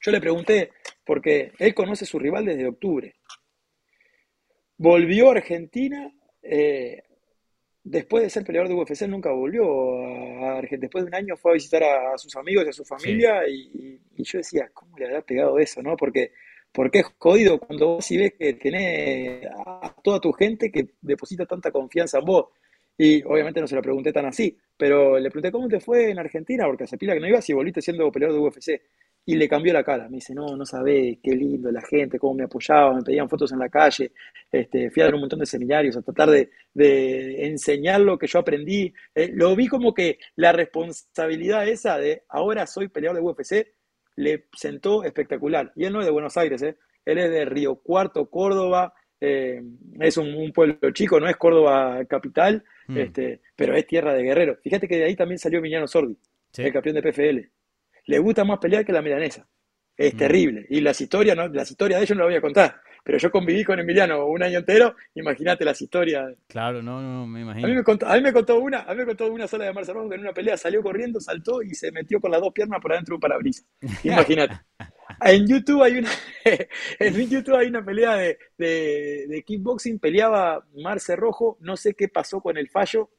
yo le pregunté, porque él conoce a su rival desde octubre, volvió a Argentina, eh, después de ser peleador de UFC, nunca volvió a Argentina, después de un año fue a visitar a, a sus amigos y a su familia, y yo decía, ¿cómo le habrá pegado eso, no? Porque... Porque es jodido cuando vos sí ves que tenés a toda tu gente que deposita tanta confianza en vos. Y obviamente no se lo pregunté tan así, pero le pregunté cómo te fue en Argentina, porque hace pila que no ibas y volviste siendo peleador de UFC. Y le cambió la cara. Me dice, no, no sabés, qué lindo la gente, cómo me apoyaban, me pedían fotos en la calle. Este, fui a dar un montón de seminarios a tratar de, de enseñar lo que yo aprendí. Eh, lo vi como que la responsabilidad esa de ahora soy peleador de UFC le sentó espectacular. Y él no es de Buenos Aires, ¿eh? Él es de Río Cuarto, Córdoba. eh, es un, un pueblo chico, no es Córdoba capital, Mm. este, pero es tierra de guerreros. Fíjate que de ahí también salió Emiliano Sordi, Sí. el campeón de PFL. Le gusta más pelear que la milanesa. Es Mm. terrible. Y las historias, ¿no? Las historias de ellos no las voy a contar. Pero yo conviví con Emiliano un año entero. Imagínate las historias. Claro, no, no, me A mí imagino. me contó, a mí me contó una, a mí me contó una sola de Marcelo Rojo que en una pelea salió corriendo, saltó y se metió con las dos piernas por adentro de un parabrisas. Imagínate. En YouTube hay una, en YouTube hay una pelea de, de, de kickboxing, peleaba Marce Rojo, no sé qué pasó con el fallo,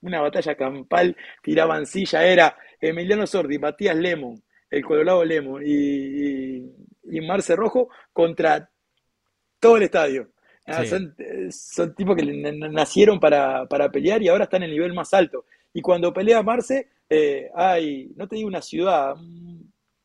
una batalla campal, tiraban silla, era Emiliano Sordi, Matías Lemon, el Colorado Lemon y, y, y Marce Rojo contra todo el estadio. Ah, Sí. son, eh, son tipos que nacieron para, para pelear y ahora están en el nivel más alto. Y cuando pelea Marce, eh, hay, no te digo una ciudad, mm,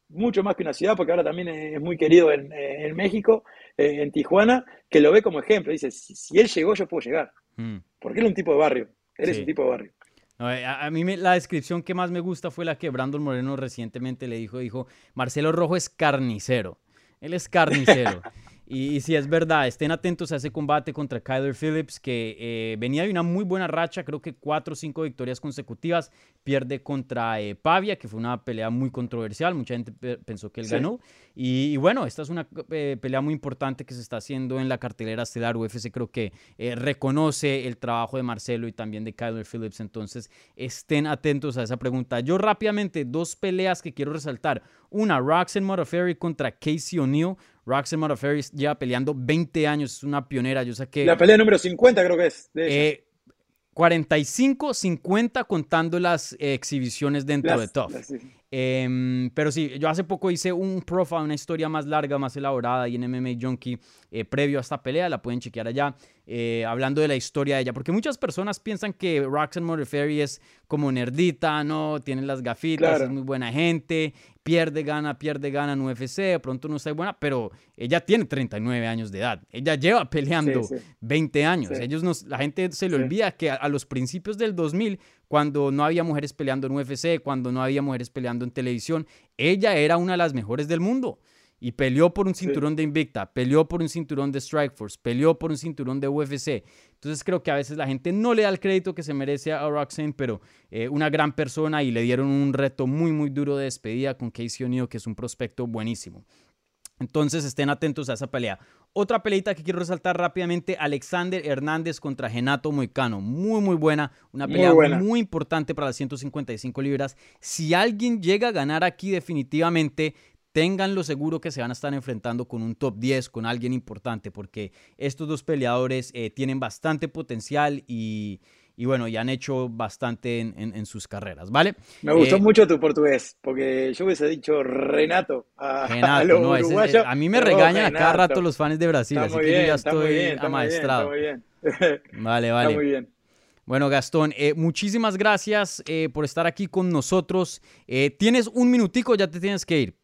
mucho más que una ciudad, porque ahora también es muy querido en, eh, en México, eh, en Tijuana, que lo ve como ejemplo. Dice, si, si él llegó, yo puedo llegar. Mm. Porque él es un tipo de barrio. Él es Sí. un tipo de barrio. No, a, a mí me- la descripción que más me gusta fue la que Brandon Moreno recientemente le dijo. Dijo, Marcelo Rojo es carnicero. Él es carnicero. y, y si es verdad, estén atentos a ese combate contra Kyler Phillips, que eh, venía de una muy buena racha, creo que cuatro o cinco victorias consecutivas. Pierde contra eh, Pavia, que fue una pelea muy controversial. Mucha gente pe- pensó que él Sí. ganó. Y, y bueno, esta es una eh, pelea muy importante que se está haciendo en la cartelera estelar. UFC creo que eh, reconoce el trabajo de Marcelo y también de Kyler Phillips. Entonces, estén atentos a esa pregunta. Yo rápidamente, dos peleas que quiero resaltar. Una, Roxanne Modafferi contra Casey O'Neill. Roxanne Modafferi lleva peleando 20 años, es una pionera. Yo saqué La pelea número 50 creo que es de eh, 45, 50 contando las eh, exhibiciones dentro Las- de Tough. las- sí. Em, pero sí, yo hace poco hice un profile, una historia más larga, más elaborada y en MMA Junkie eh, previo a esta pelea, la pueden chequear allá, eh, hablando de la historia de ella, porque muchas personas piensan que Roxanne Modafferi es como nerdita, ¿no? Tiene las gafitas, Claro. es muy buena gente, pierde, gana, pierde, gana en UFC, de pronto no está buena, pero ella tiene 39 años de edad, ella lleva peleando Sí, sí. 20 años, Sí. ellos nos, la gente se le olvida que a, a los principios del 2000 cuando no había mujeres peleando en UFC, cuando no había mujeres peleando en televisión, ella era una de las mejores del mundo. Y peleó por un cinturón de Invicta, peleó por un cinturón de Strikeforce, peleó por un cinturón de UFC. Entonces creo que a veces la gente no le da el crédito que se merece a Roxanne, pero eh, una gran persona y le dieron un reto muy, muy duro de despedida con Casey O'Neill, que es un prospecto buenísimo. Entonces estén atentos a esa pelea. Otra peleita que quiero resaltar rápidamente, Alexander Hernández contra Genato Moicano. Muy, muy buena. Una pelea muy, buena. importante para las 155 libras. Si alguien llega a ganar aquí definitivamente, ténganlo seguro que se van a estar enfrentando con un top 10, con alguien importante, porque estos dos peleadores eh, tienen bastante potencial y, y bueno, y han hecho bastante en, en- en sus carreras, ¿vale? Me gustó Eh, mucho tu portugués, porque yo hubiese dicho Renato a, a Genato, los no, ese- uruguayos. a mí me regañan a cada rato los fans de Brasil, Está así muy que yo ya estoy bien, amaestrado. muy bien. Vale, Está vale. muy bien. Bueno, Gastón, eh, muchísimas gracias eh, por estar aquí con nosotros. Eh, tienes un minutico, ya te tienes que ir.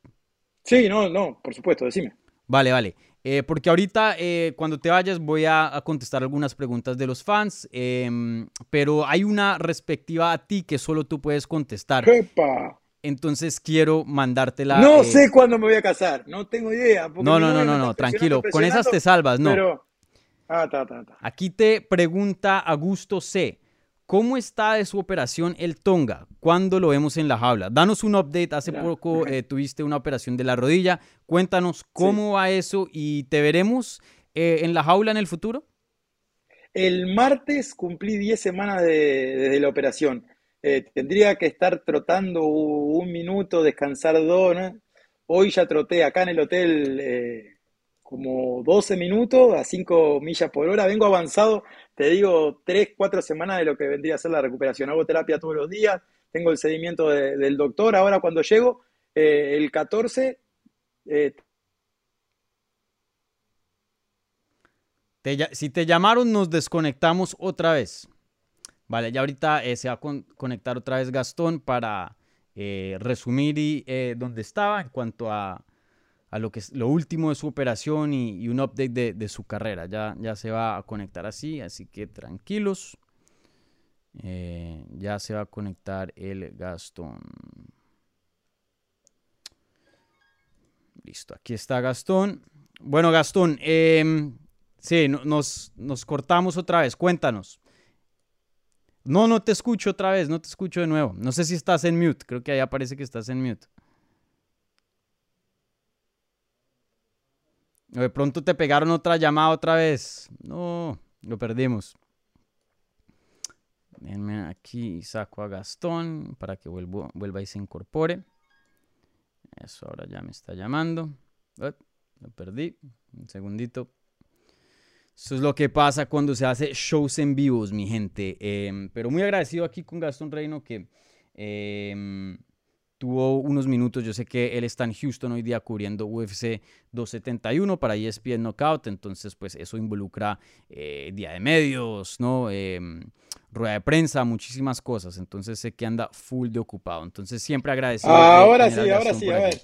Sí, no, no, por supuesto, decime. Vale, vale. Eh, porque ahorita, eh, cuando te vayas, voy a, a contestar algunas preguntas de los fans, em, pero hay una respectiva a ti que solo tú puedes contestar. ¡Epa! entonces quiero mandártela. No eh, sé cuándo me voy a casar, no tengo idea. No, no, no, no, no, tranquilo. Con esas te salvas, no. Pero. Ah, ta, ta, ta. Aquí te pregunta Augusto C. ¿Cómo está de su operación el Tonga? ¿Cuándo lo vemos en la jaula? Danos un update. Hace poco eh, tuviste una operación de la rodilla. Cuéntanos cómo va eso y te veremos eh, en la jaula en el futuro. El martes cumplí 10 semanas de, desde la operación. Eh, tendría que estar trotando un minuto, descansar dos, ¿no? Hoy ya troté acá en el hotel como 12 minutos a 5 millas por hora. Vengo avanzado, te digo, 3, 4 semanas de lo que vendría a ser la recuperación. Hago terapia todos los días, tengo el seguimiento de- del doctor. Ahora cuando llego, eh, el 14, eh, si te llamaron, nos desconectamos otra vez. Vale, ya ahorita eh, se va a con- conectar otra vez Gastón para resumir y, dónde estaba en cuanto a, a lo, que es, lo último de su operación y, un update de, su carrera. Ya, ya se va a conectar así, así que tranquilos. Eh, ya se va a conectar el Gastón. Listo, aquí está Gastón. Bueno, Gastón, em, sí, no- nos, nos cortamos otra vez. Cuéntanos. No, no te escucho otra vez, no te escucho de nuevo. No sé si estás en mute, creo que ahí aparece que estás en mute. De pronto te pegaron otra llamada otra vez. No, lo perdimos. Déjenme aquí saco a Gastón para que vuelva y se incorpore. Eso ahora ya me está llamando. Eh, lo perdí. Un segundito. Eso es lo que pasa cuando se hace shows en vivos, mi gente. Em, pero muy agradecido aquí con Gastón Reino que em, tuvo unos minutos. Yo sé que él está en Houston hoy día cubriendo UFC 271 para ESPN Knockout. Entonces, pues eso involucra eh, día de medios, ¿no? Em, rueda de prensa, muchísimas cosas. Entonces sé que anda full de ocupado. Entonces siempre agradecido. de ahora sí, ahora sí, a ver.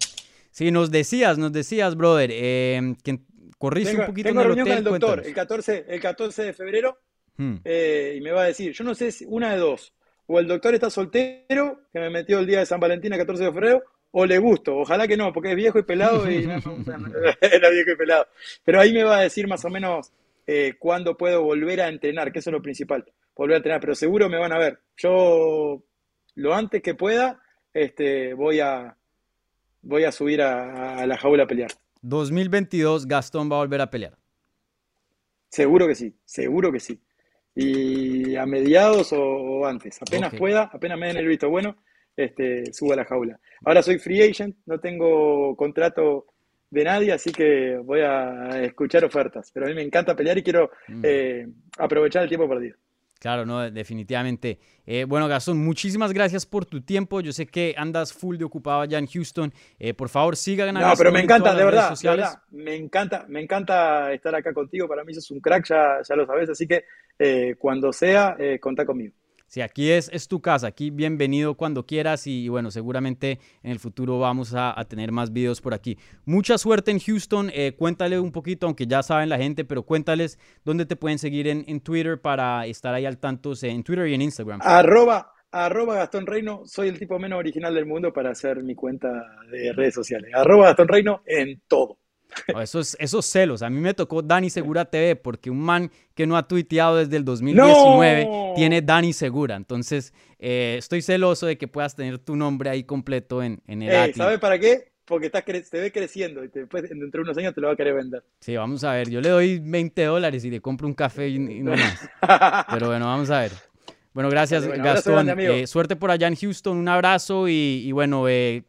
Sí, nos decías, nos decías, brother, que corriste Tengo, un poquito tengo en el reunión con el doctor cuéntanos. el 14, el 14 de febrero Hmm. eh, y me va a decir, yo no sé si una de dos, o el doctor está soltero, que me metió el día de San Valentín el 14 de febrero, o le gusto, ojalá que no, porque es viejo y pelado y era viejo y pelado. Pero ahí me va a decir más o menos eh, cuándo puedo volver a entrenar, que eso es lo principal, volver a entrenar, pero seguro me van a ver. Yo lo antes que pueda, este, voy a, voy a subir a, a la jaula a pelear. 2022, Gastón va a volver a pelear. Seguro que sí, seguro que sí. Y a mediados o, o antes, apenas pueda, apenas me den el visto bueno, este, subo a la jaula. Ahora soy free agent, no tengo contrato de nadie, así que voy a escuchar ofertas. Pero a mí me encanta pelear y quiero Mm. eh, aprovechar el tiempo perdido. Claro, no, definitivamente. Eh, bueno, Gastón, muchísimas gracias por tu tiempo. Yo sé que andas full de ocupado allá en Houston. Eh, por favor, sigan a No, pero me en encanta, de verdad, de sociales. verdad, me encanta, me encanta estar acá contigo. Para mí sos un crack, ya, ya lo sabes, así que eh, cuando sea, eh, contá conmigo. Sí, aquí es, es tu casa, aquí bienvenido cuando quieras y, bueno, seguramente en el futuro vamos a, a tener más videos por aquí. Mucha suerte en Houston, eh, cuéntale un poquito, aunque ya saben la gente, pero cuéntales dónde te pueden seguir en, en Twitter para estar ahí al tanto, eh, en Twitter y en Instagram. Arroba, arroba Gastón Reino, soy el tipo menos original del mundo para hacer mi cuenta de redes sociales. Arroba Gastón Reino en todo. Oh, esos, esos celos, a mí me tocó Dani Segura TV porque un man que no ha tuiteado desde el 2019 ¡No! tiene Dani Segura, entonces eh, estoy celoso de que puedas tener tu nombre ahí completo en, en el Ey, ATI. ¿sabes para qué? Porque estás te ve creciendo y te- después, dentro de unos años te lo va a querer vender. Sí, vamos a ver. Yo le doy 20 dólares y le compro un café y, y no más. Pero bueno, vamos a ver. Bueno, gracias, bueno, Gastón. grande. Eh, suerte por allá en Houston. Un abrazo y, y bueno, eh,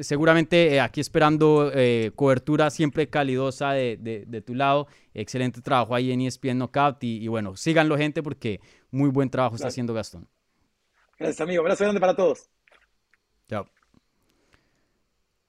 seguramente eh, aquí esperando eh, cobertura siempre calidosa de, de- de tu lado. Excelente trabajo ahí en ESPN Knockout. Y, y bueno, síganlo, gente, porque muy buen trabajo está haciendo Gastón. Gracias, amigo. Abrazo grande para todos. Chao.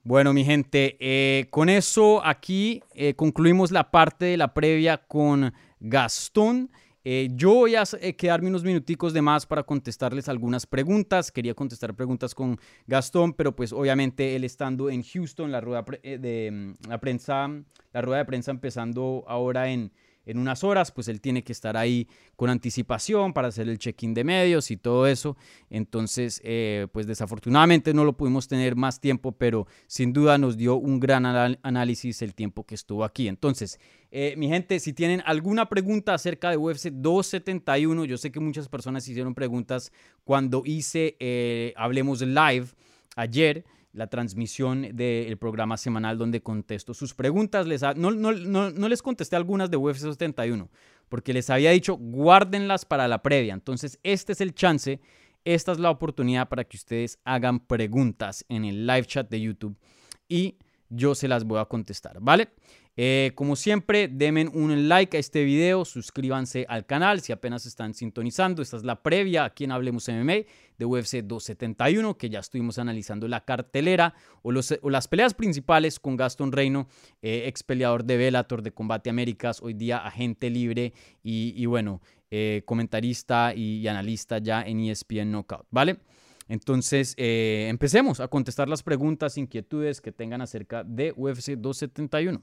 Bueno, mi gente, eh, con eso aquí concluimos la parte de la previa con Gastón. Eh, yo voy a eh, quedarme unos minuticos de más para contestarles algunas preguntas. Quería contestar preguntas con Gastón, pero pues obviamente él estando en Houston, la rueda eh, de mm, la prensa, la rueda de prensa empezando ahora en, en unas horas, pues él tiene que estar ahí con anticipación para hacer el check-in de medios y todo eso. Entonces, eh, pues desafortunadamente no lo pudimos tener más tiempo, pero sin duda nos dio un gran análisis el tiempo que estuvo aquí. Entonces, eh, mi gente, si tienen alguna pregunta acerca de UFC 271, yo sé que muchas personas hicieron preguntas cuando hice eh, Hablemos Live ayer la transmisión del programa semanal donde contesto sus preguntas. Les no, no, les contesté algunas de UFC 71 porque les había dicho guárdenlas para la previa. Entonces, este es el chance, esta es la oportunidad para que ustedes hagan preguntas en el live chat de YouTube y yo se las voy a contestar, ¿vale? Eh, como siempre, denme un like a este video, suscríbanse al canal si apenas están sintonizando. Esta es la previa aquí en Hablemos MMA de UFC 271, que ya estuvimos analizando la cartelera o, las peleas principales con Gaston Reino, eh, ex peleador de Bellator de Combate Américas, hoy día agente libre y, bueno, eh, comentarista y, analista ya en ESPN Knockout, ¿vale? Entonces, empecemos a contestar las preguntas, inquietudes que tengan acerca de UFC 271.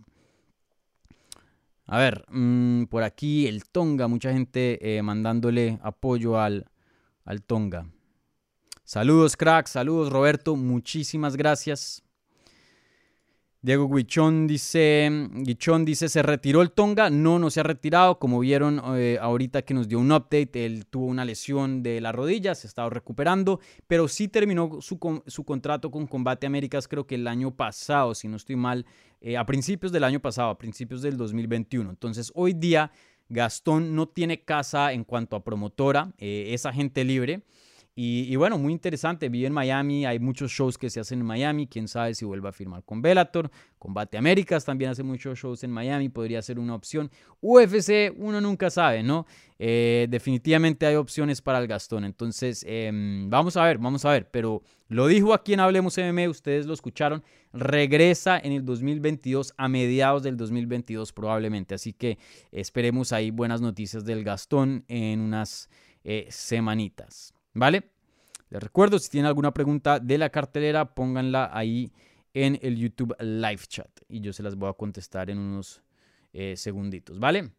A ver, mm, por aquí el Tonga, mucha gente eh, mandándole apoyo al, al Tonga. Saludos, crack, saludos, Roberto, muchísimas gracias. Diego Guichón dice, Guichón dice, ¿se retiró el Tonga? No, no se ha retirado. Como vieron eh, ahorita que nos dio un update, él tuvo una lesión de la rodilla, se ha estado recuperando, pero sí terminó su, su contrato con Combate Américas creo que el año pasado, si no estoy mal, eh, a principios del año pasado, a principios del 2021. Entonces, hoy día Gastón no tiene casa en cuanto a promotora, eh, es agente libre. Y, bueno, muy interesante, vive en Miami, hay muchos shows que se hacen en Miami, quién sabe si vuelva a firmar con Bellator, Combate Américas también hace muchos shows en Miami, podría ser una opción. UFC, uno nunca sabe, ¿no? Eh, definitivamente hay opciones para el Gastón, entonces em, vamos a ver, vamos a ver, pero lo dijo aquí en Hablemos MM, ustedes lo escucharon, regresa en el 2022, a mediados del 2022 probablemente, así que esperemos ahí buenas noticias del Gastón en unas eh, semanitas. ¿Vale? Les recuerdo, si tienen alguna pregunta de la cartelera, pónganla ahí en el YouTube Live Chat y yo se las voy a contestar en unos eh, segunditos, ¿vale?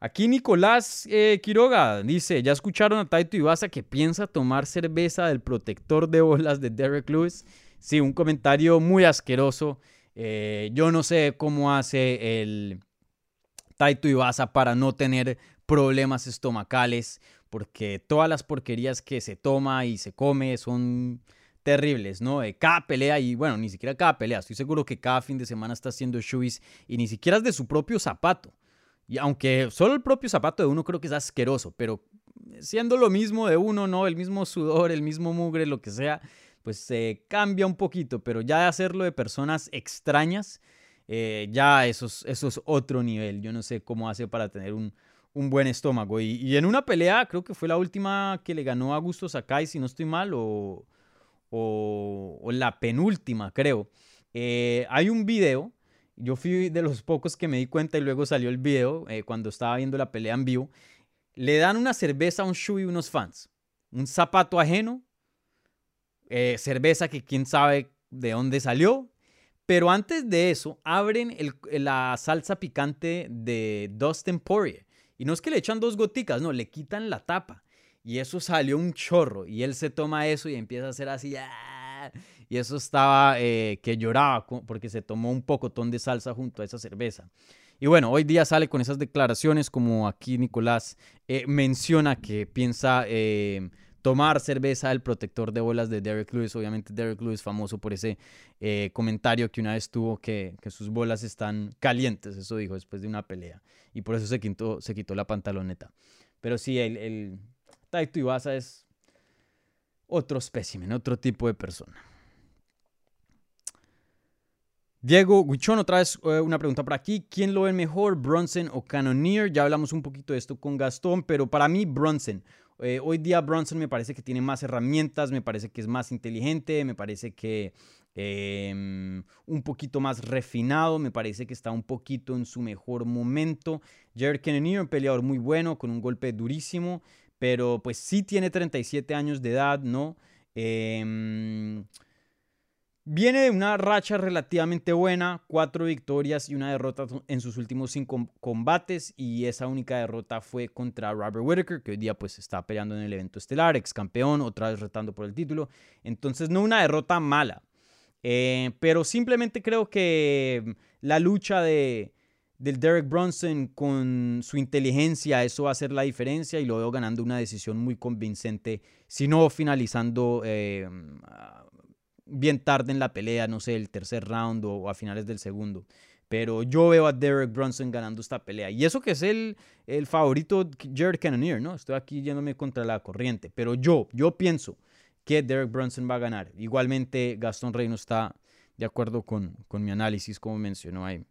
Aquí Nicolás eh, Quiroga dice, ¿ya escucharon a Taito Ibasa que piensa tomar cerveza del protector de bolas de Derek Lewis? Sí, un comentario muy asqueroso. Eh, yo no sé cómo hace el Taito Ibasa para no tener problemas estomacales porque todas las porquerías que se toma y se come son terribles, ¿no? cada pelea, y bueno, ni siquiera cada pelea, estoy seguro que cada fin de semana está haciendo shoes y ni siquiera es de su propio zapato. Y aunque solo el propio zapato de uno creo que es asqueroso, pero siendo lo mismo de uno, ¿no? El mismo sudor, el mismo mugre, lo que sea, pues se cambia un poquito, pero ya de hacerlo de personas extrañas, eh, ya eso eso es otro nivel. Yo no sé cómo hace para tener un, un buen estómago. Y, en una pelea, creo que fue la última que le ganó a Gusto Sakai, si no estoy mal, o, o, la penúltima, creo. Eh, hay un video, yo fui de los pocos que me di cuenta y luego salió el video eh, cuando estaba viendo la pelea en vivo. Le dan una cerveza a un y unos fans. Un zapato ajeno, eh, cerveza que quién sabe de dónde salió. Pero antes de eso, abren la salsa picante de Dustin Poirier. Y no es que le echan dos goticas, no, le quitan la tapa. Y eso salió un chorro. Y él se toma eso y empieza a hacer así. ¡ah! Y eso estaba eh, que lloraba porque se tomó un pocotón de salsa junto a esa cerveza. Y bueno, hoy día sale con esas declaraciones como aquí Nicolás eh, menciona que piensa eh, tomar cerveza del protector de bolas de Derek Lewis. Obviamente Derek Lewis famoso por ese eh, comentario que una vez tuvo que, sus bolas están calientes, eso dijo después de una pelea. Y por eso se quitó, se quitó la pantaloneta. Pero sí, el, el Taito Iwasa es otro espécimen, otro tipo de persona. Diego Guichón, otra vez eh, una pregunta por aquí. ¿Quién lo ve mejor, Bronson o Cannonier? Ya hablamos un poquito de esto con Gastón, pero para mí Bronson. Eh, hoy día Bronson me parece que tiene más herramientas, me parece que es más inteligente, me parece que em, un poquito más refinado, me parece que está un poquito en su mejor momento. Jared Cannonier, un peleador muy bueno, con un golpe durísimo, pero pues sí tiene 37 años de edad, ¿no? Eh, Viene de una racha relativamente buena, cuatro victorias y una derrota en sus últimos cinco combates y esa única derrota fue contra Robert Whittaker, que hoy día pues está peleando en el evento estelar, ex campeón, otra vez retando por el título. Entonces no una derrota mala, eh, pero simplemente creo que la lucha de, del Derek Bronson con su inteligencia, eso va a hacer la diferencia y lo veo ganando una decisión muy convincente, si no finalizando eh, bien tarde en la pelea, no sé, el tercer round o, a finales del segundo. Pero yo veo a Derek Brunson ganando esta pelea. Y eso que es el, el favorito Jared Cannonier, ¿no? Estoy aquí yéndome contra la corriente. Pero yo, yo pienso que Derek Brunson va a ganar. Igualmente, Gastón Reino está de acuerdo con, con mi análisis, como mencionó ahí.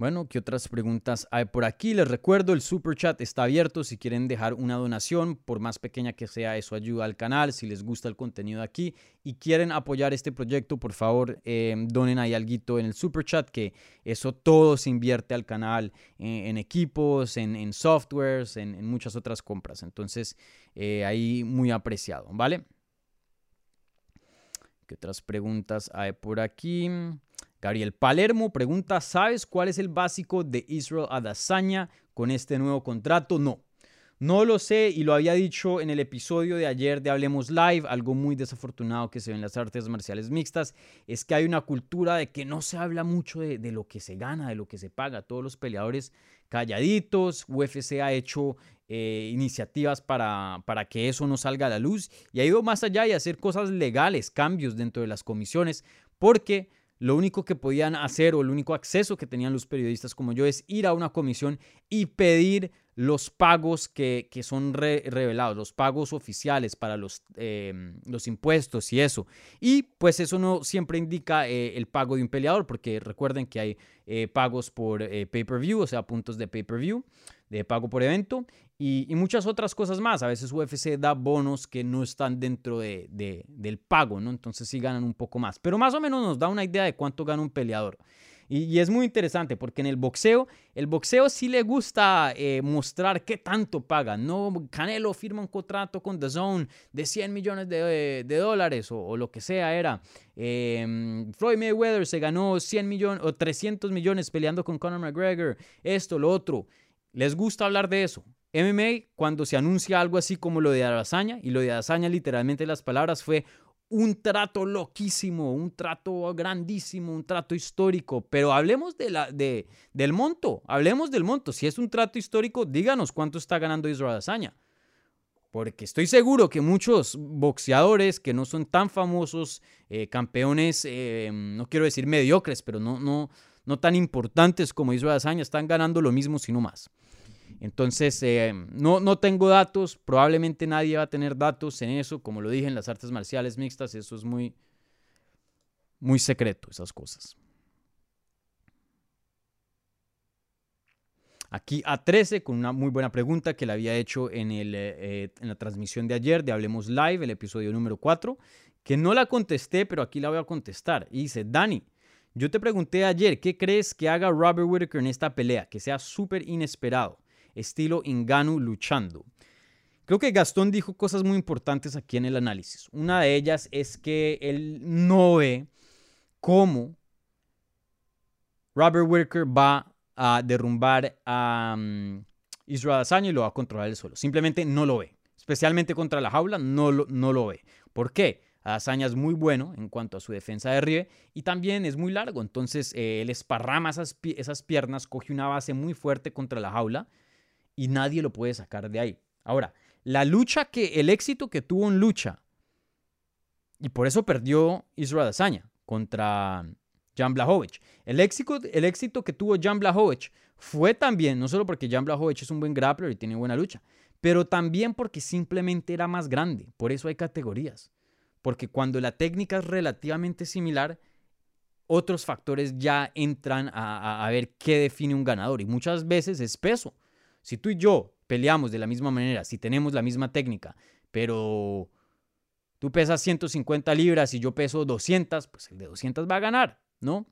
Bueno, ¿qué otras preguntas hay por aquí? Les recuerdo, el super chat está abierto si quieren dejar una donación, por más pequeña que sea, eso ayuda al canal. Si les gusta el contenido de aquí y quieren apoyar este proyecto, por favor, eh, donen ahí algo en el super chat, que eso todo se invierte al canal en, equipos, en, softwares, en, muchas otras compras. Entonces, eh, ahí muy apreciado, ¿vale? ¿Qué otras preguntas hay por aquí? Gabriel Palermo pregunta, ¿sabes cuál es el básico de Israel Adesanya con este nuevo contrato? No. No lo sé y lo había dicho en el episodio de ayer de Hablemos Live, algo muy desafortunado que se ve en las artes marciales mixtas, es que hay una cultura de que no se habla mucho de, lo que se gana, de lo que se paga. Todos los peleadores calladitos, UFC ha hecho eh, iniciativas para, para que eso no salga a la luz y ha ido más allá y hacer cosas legales, cambios dentro de las comisiones, porque lo único que podían hacer o el único acceso que tenían los periodistas como yo es ir a una comisión y pedir los pagos que, son revelados, los pagos oficiales para los, em, los impuestos y eso. Y pues eso no siempre indica eh, el pago de un peleador, porque recuerden que hay eh, pagos por eh, pay-per-view, o sea, puntos de pay-per-view, de pago por evento, y, muchas otras cosas más. A veces UFC da bonos que no están dentro de, del pago, ¿no? Entonces sí ganan un poco más. Pero más o menos nos da una idea de cuánto gana un peleador. Y, es muy interesante porque en el boxeo, el boxeo sí le gusta eh, mostrar qué tanto paga. No, Canelo firma un contrato con The Zone de 100 millones de, dólares o, lo que sea era. Em, Floyd Mayweather se ganó 100 millones o 300 millones peleando con Conor McGregor. Esto, lo otro. Les gusta hablar de eso. MMA, cuando se anuncia algo así como lo de Arazaña, y lo de Arazaña literalmente las palabras fue un trato loquísimo, un trato grandísimo, un trato histórico, pero hablemos de la, de, del monto, hablemos del monto. Si es un trato histórico, díganos cuánto está ganando Israel Adesanya. Porque estoy seguro que muchos boxeadores que no son tan famosos, eh, campeones, eh, no quiero decir mediocres, pero no, no, no tan importantes como Israel Adesanya, están ganando lo mismo, sino más. Entonces, eh, no, no tengo datos, probablemente nadie va a tener datos en eso, como lo dije en las artes marciales mixtas, eso es muy, muy secreto, esas cosas. Aquí a 13 con una muy buena pregunta que le había hecho en, el, eh, en la transmisión de ayer de Hablemos Live, el episodio número 4, que no la contesté, pero aquí la voy a contestar. Y dice, Dani, yo te pregunté ayer, ¿qué crees que haga Robert Whittaker en esta pelea? Que sea súper inesperado estilo Inganu luchando. Creo que Gastón dijo cosas muy importantes aquí en el análisis. Una de ellas es que él no ve cómo Robert Whitaker va a derrumbar a um, Israel Adesanya y lo va a controlar el suelo. Simplemente no lo ve. Especialmente contra la jaula, no lo, no lo ve. ¿Por qué? Adesanya es muy bueno en cuanto a su defensa de ríe y también es muy largo. Entonces eh, él esparrama esas, esas piernas, coge una base muy fuerte contra la jaula y nadie lo puede sacar de ahí. Ahora, la lucha que, el éxito que tuvo en lucha, y por eso perdió Israel Adesanya contra Jan Blachowicz. El éxito, el éxito que tuvo Jan Blachowicz fue también, no solo porque Jan Blachowicz es un buen grappler y tiene buena lucha, pero también porque simplemente era más grande. Por eso hay categorías. Porque cuando la técnica es relativamente similar, otros factores ya entran a, a ver qué define un ganador. Y muchas veces es peso. Si tú y yo peleamos de la misma manera, si tenemos la misma técnica, pero tú pesas 150 libras y yo peso 200, pues el de 200 va a ganar, ¿no?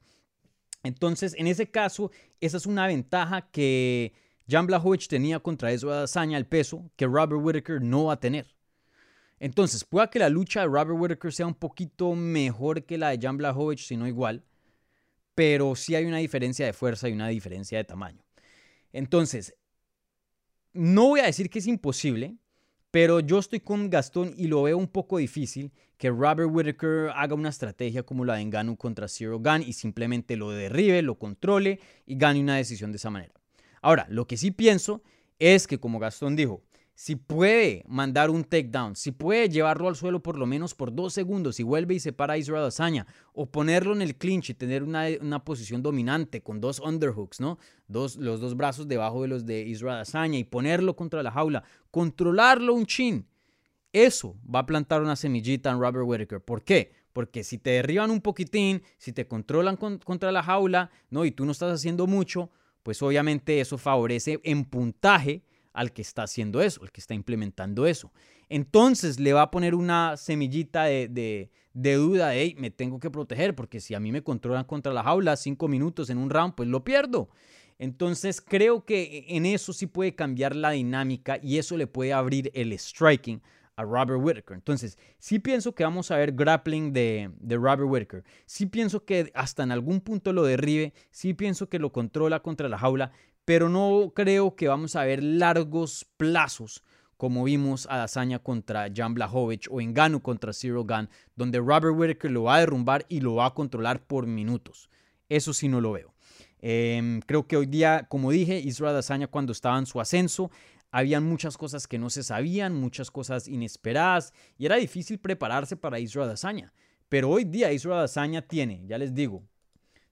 Entonces, en ese caso, esa es una ventaja que Jan Blachowicz tenía contra de Adesanya, el peso, que Robert Whittaker no va a tener. Entonces, pueda que la lucha de Robert Whittaker sea un poquito mejor que la de Jan Blachowicz, si no igual, pero sí hay una diferencia de fuerza y una diferencia de tamaño. Entonces, no voy a decir que es imposible, pero yo estoy con Gastón y lo veo un poco difícil que Robert Whittaker haga una estrategia como la de Engano contra Zero Gun y simplemente lo derribe, lo controle y gane una decisión de esa manera. Ahora, lo que sí pienso es que, como Gastón dijo, si puede mandar un takedown, si puede llevarlo al suelo por lo menos por dos segundos y vuelve y se para a Israel Azaña, o ponerlo en el clinch y tener una, posición dominante con dos underhooks, ¿no? Dos, los dos brazos debajo de los de Israel Azaña y ponerlo contra la jaula, controlarlo un chin, eso va a plantar una semillita en Robert Whittaker. ¿Por qué? Porque si te derriban un poquitín, si te controlan contra la jaula, ¿no? Y tú no estás haciendo mucho, pues obviamente eso favorece en puntaje al que está haciendo eso, al que está implementando eso. Entonces le va a poner una semillita de, duda de, hey, me tengo que proteger, porque si a mí me controlan contra la jaula cinco minutos en un round, pues lo pierdo. Entonces creo que en eso sí puede cambiar la dinámica y eso le puede abrir el striking a Robert Whitaker. Entonces, sí pienso que vamos a ver grappling de, de, Robert Whitaker. Sí pienso que hasta en algún punto lo derribe. Sí pienso que lo controla contra la jaula pero no creo que vamos a ver largos plazos como vimos a Dazaña contra Jan Blachowicz o Engano contra Zero Gun, donde Robert Whittaker lo va a derrumbar y lo va a controlar por minutos. Eso sí no lo veo. Em, creo que hoy día, como dije, Israel Dazaña cuando estaba en su ascenso, habían muchas cosas que no se sabían, muchas cosas inesperadas y era difícil prepararse para Israel Dazaña. Pero hoy día Israel Dazaña tiene, ya les digo,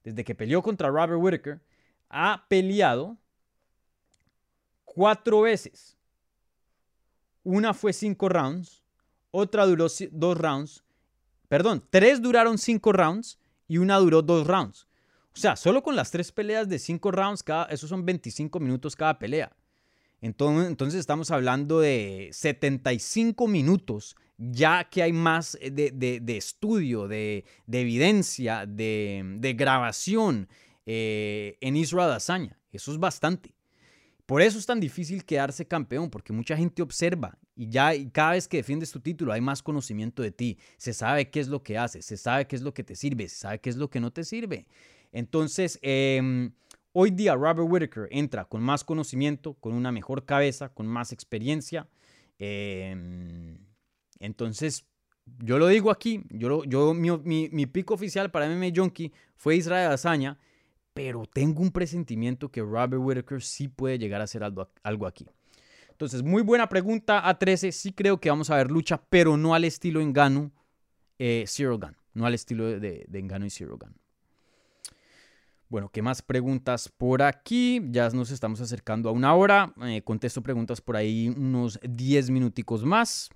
desde que peleó contra Robert Whittaker, ha peleado cuatro veces. Una fue cinco rounds, otra duró dos rounds, perdón, tres duraron cinco rounds y una duró dos rounds. O sea, solo con las tres peleas de cinco rounds, cada, esos son 25 minutos cada pelea. Entonces, estamos hablando de 75 minutos, ya que hay más de, estudio, de, evidencia, de, grabación eh, en Israel Azaña. Eso es bastante. Por eso es tan difícil quedarse campeón, porque mucha gente observa y ya cada vez que defiendes tu título hay más conocimiento de ti. Se sabe qué es lo que haces, se sabe qué es lo que te sirve, se sabe qué es lo que no te sirve. Entonces, em, hoy día Robert Whittaker entra con más conocimiento, con una mejor cabeza, con más experiencia. Em, entonces, yo lo digo aquí, yo, yo mi, mi, pico oficial para MMA Junkie fue Israel Azaña pero tengo un presentimiento que Robert Whittaker sí puede llegar a hacer algo, aquí. Entonces, muy buena pregunta a 13. Sí creo que vamos a ver lucha, pero no al estilo Engano, eh, Zero Gun. No al estilo de, de Engano y Zero Gun. Bueno, ¿qué más preguntas por aquí? Ya nos estamos acercando a una hora. Eh, contesto preguntas por ahí unos 10 minuticos más.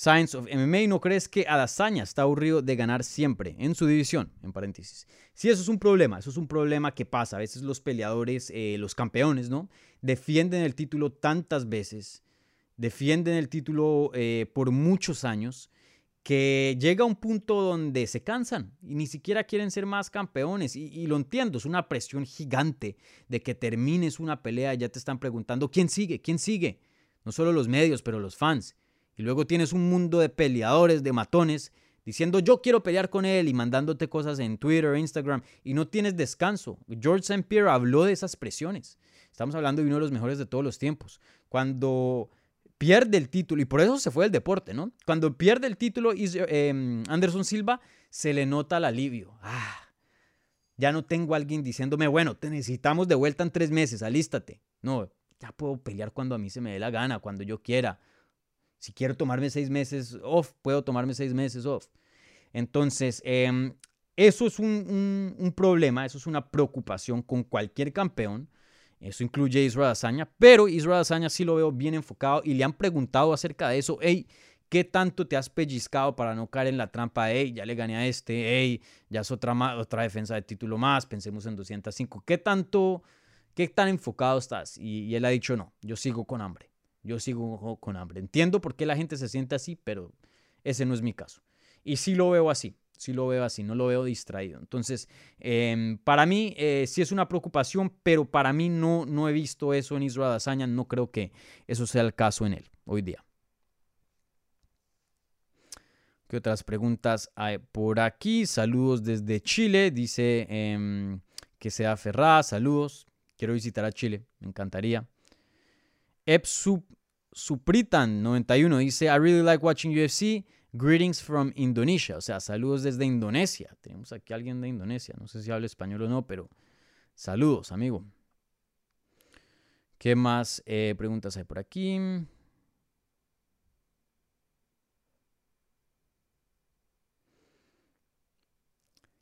Science of MMA, ¿no crees que Adazaña está aburrido de ganar siempre en su división? En paréntesis. Sí, eso es un problema, eso es un problema que pasa. A veces los peleadores, eh, los campeones, ¿no? Defienden el título tantas veces, defienden el título eh, por muchos años, que llega un punto donde se cansan y ni siquiera quieren ser más campeones. Y, y lo entiendo, es una presión gigante de que termines una pelea y ya te están preguntando, ¿quién sigue? ¿Quién sigue? No solo los medios, pero los fans. Y luego tienes un mundo de peleadores, de matones, diciendo yo quiero pelear con él y mandándote cosas en Twitter, Instagram, y no tienes descanso. George St. Pierre habló de esas presiones. Estamos hablando de uno de los mejores de todos los tiempos. Cuando pierde el título, y por eso se fue del deporte, ¿no? Cuando pierde el título eh, Anderson Silva, se le nota el alivio. Ah, ya no tengo a alguien diciéndome, bueno, te necesitamos de vuelta en tres meses, alístate. No, ya puedo pelear cuando a mí se me dé la gana, cuando yo quiera. Si quiero tomarme seis meses off, puedo tomarme seis meses off. Entonces, em, eso es un, problema, eso es una preocupación con cualquier campeón. Eso incluye Israel Azaña, pero Israel Azaña sí lo veo bien enfocado y le han preguntado acerca de eso. Hey, ¿qué tanto te has pellizcado para no caer en la trampa? Hey, ya le gané a este. Hey, ya es otra, otra defensa de título más. Pensemos en 205. ¿Qué tanto, qué tan enfocado estás? y él ha dicho no, yo sigo con hambre. Yo sigo con hambre. Entiendo por qué la gente se siente así, pero ese no es mi caso. Y sí lo veo así. sí lo veo así, no lo veo distraído. Entonces, em, para mí eh, sí es una preocupación, pero para mí no, no he visto eso en Israel Azaña, no creo que eso sea el caso en él hoy día. ¿Qué otras preguntas hay por aquí? Saludos desde Chile, dice em, que sea Ferrada, saludos. Quiero visitar a Chile, me encantaría. Epsup Supritan 91 dice, I really like watching UFC. Greetings from Indonesia. O sea, saludos desde Indonesia. Tenemos aquí a alguien de Indonesia. No sé si habla español o no, pero saludos, amigo. ¿Qué más eh, preguntas hay por aquí?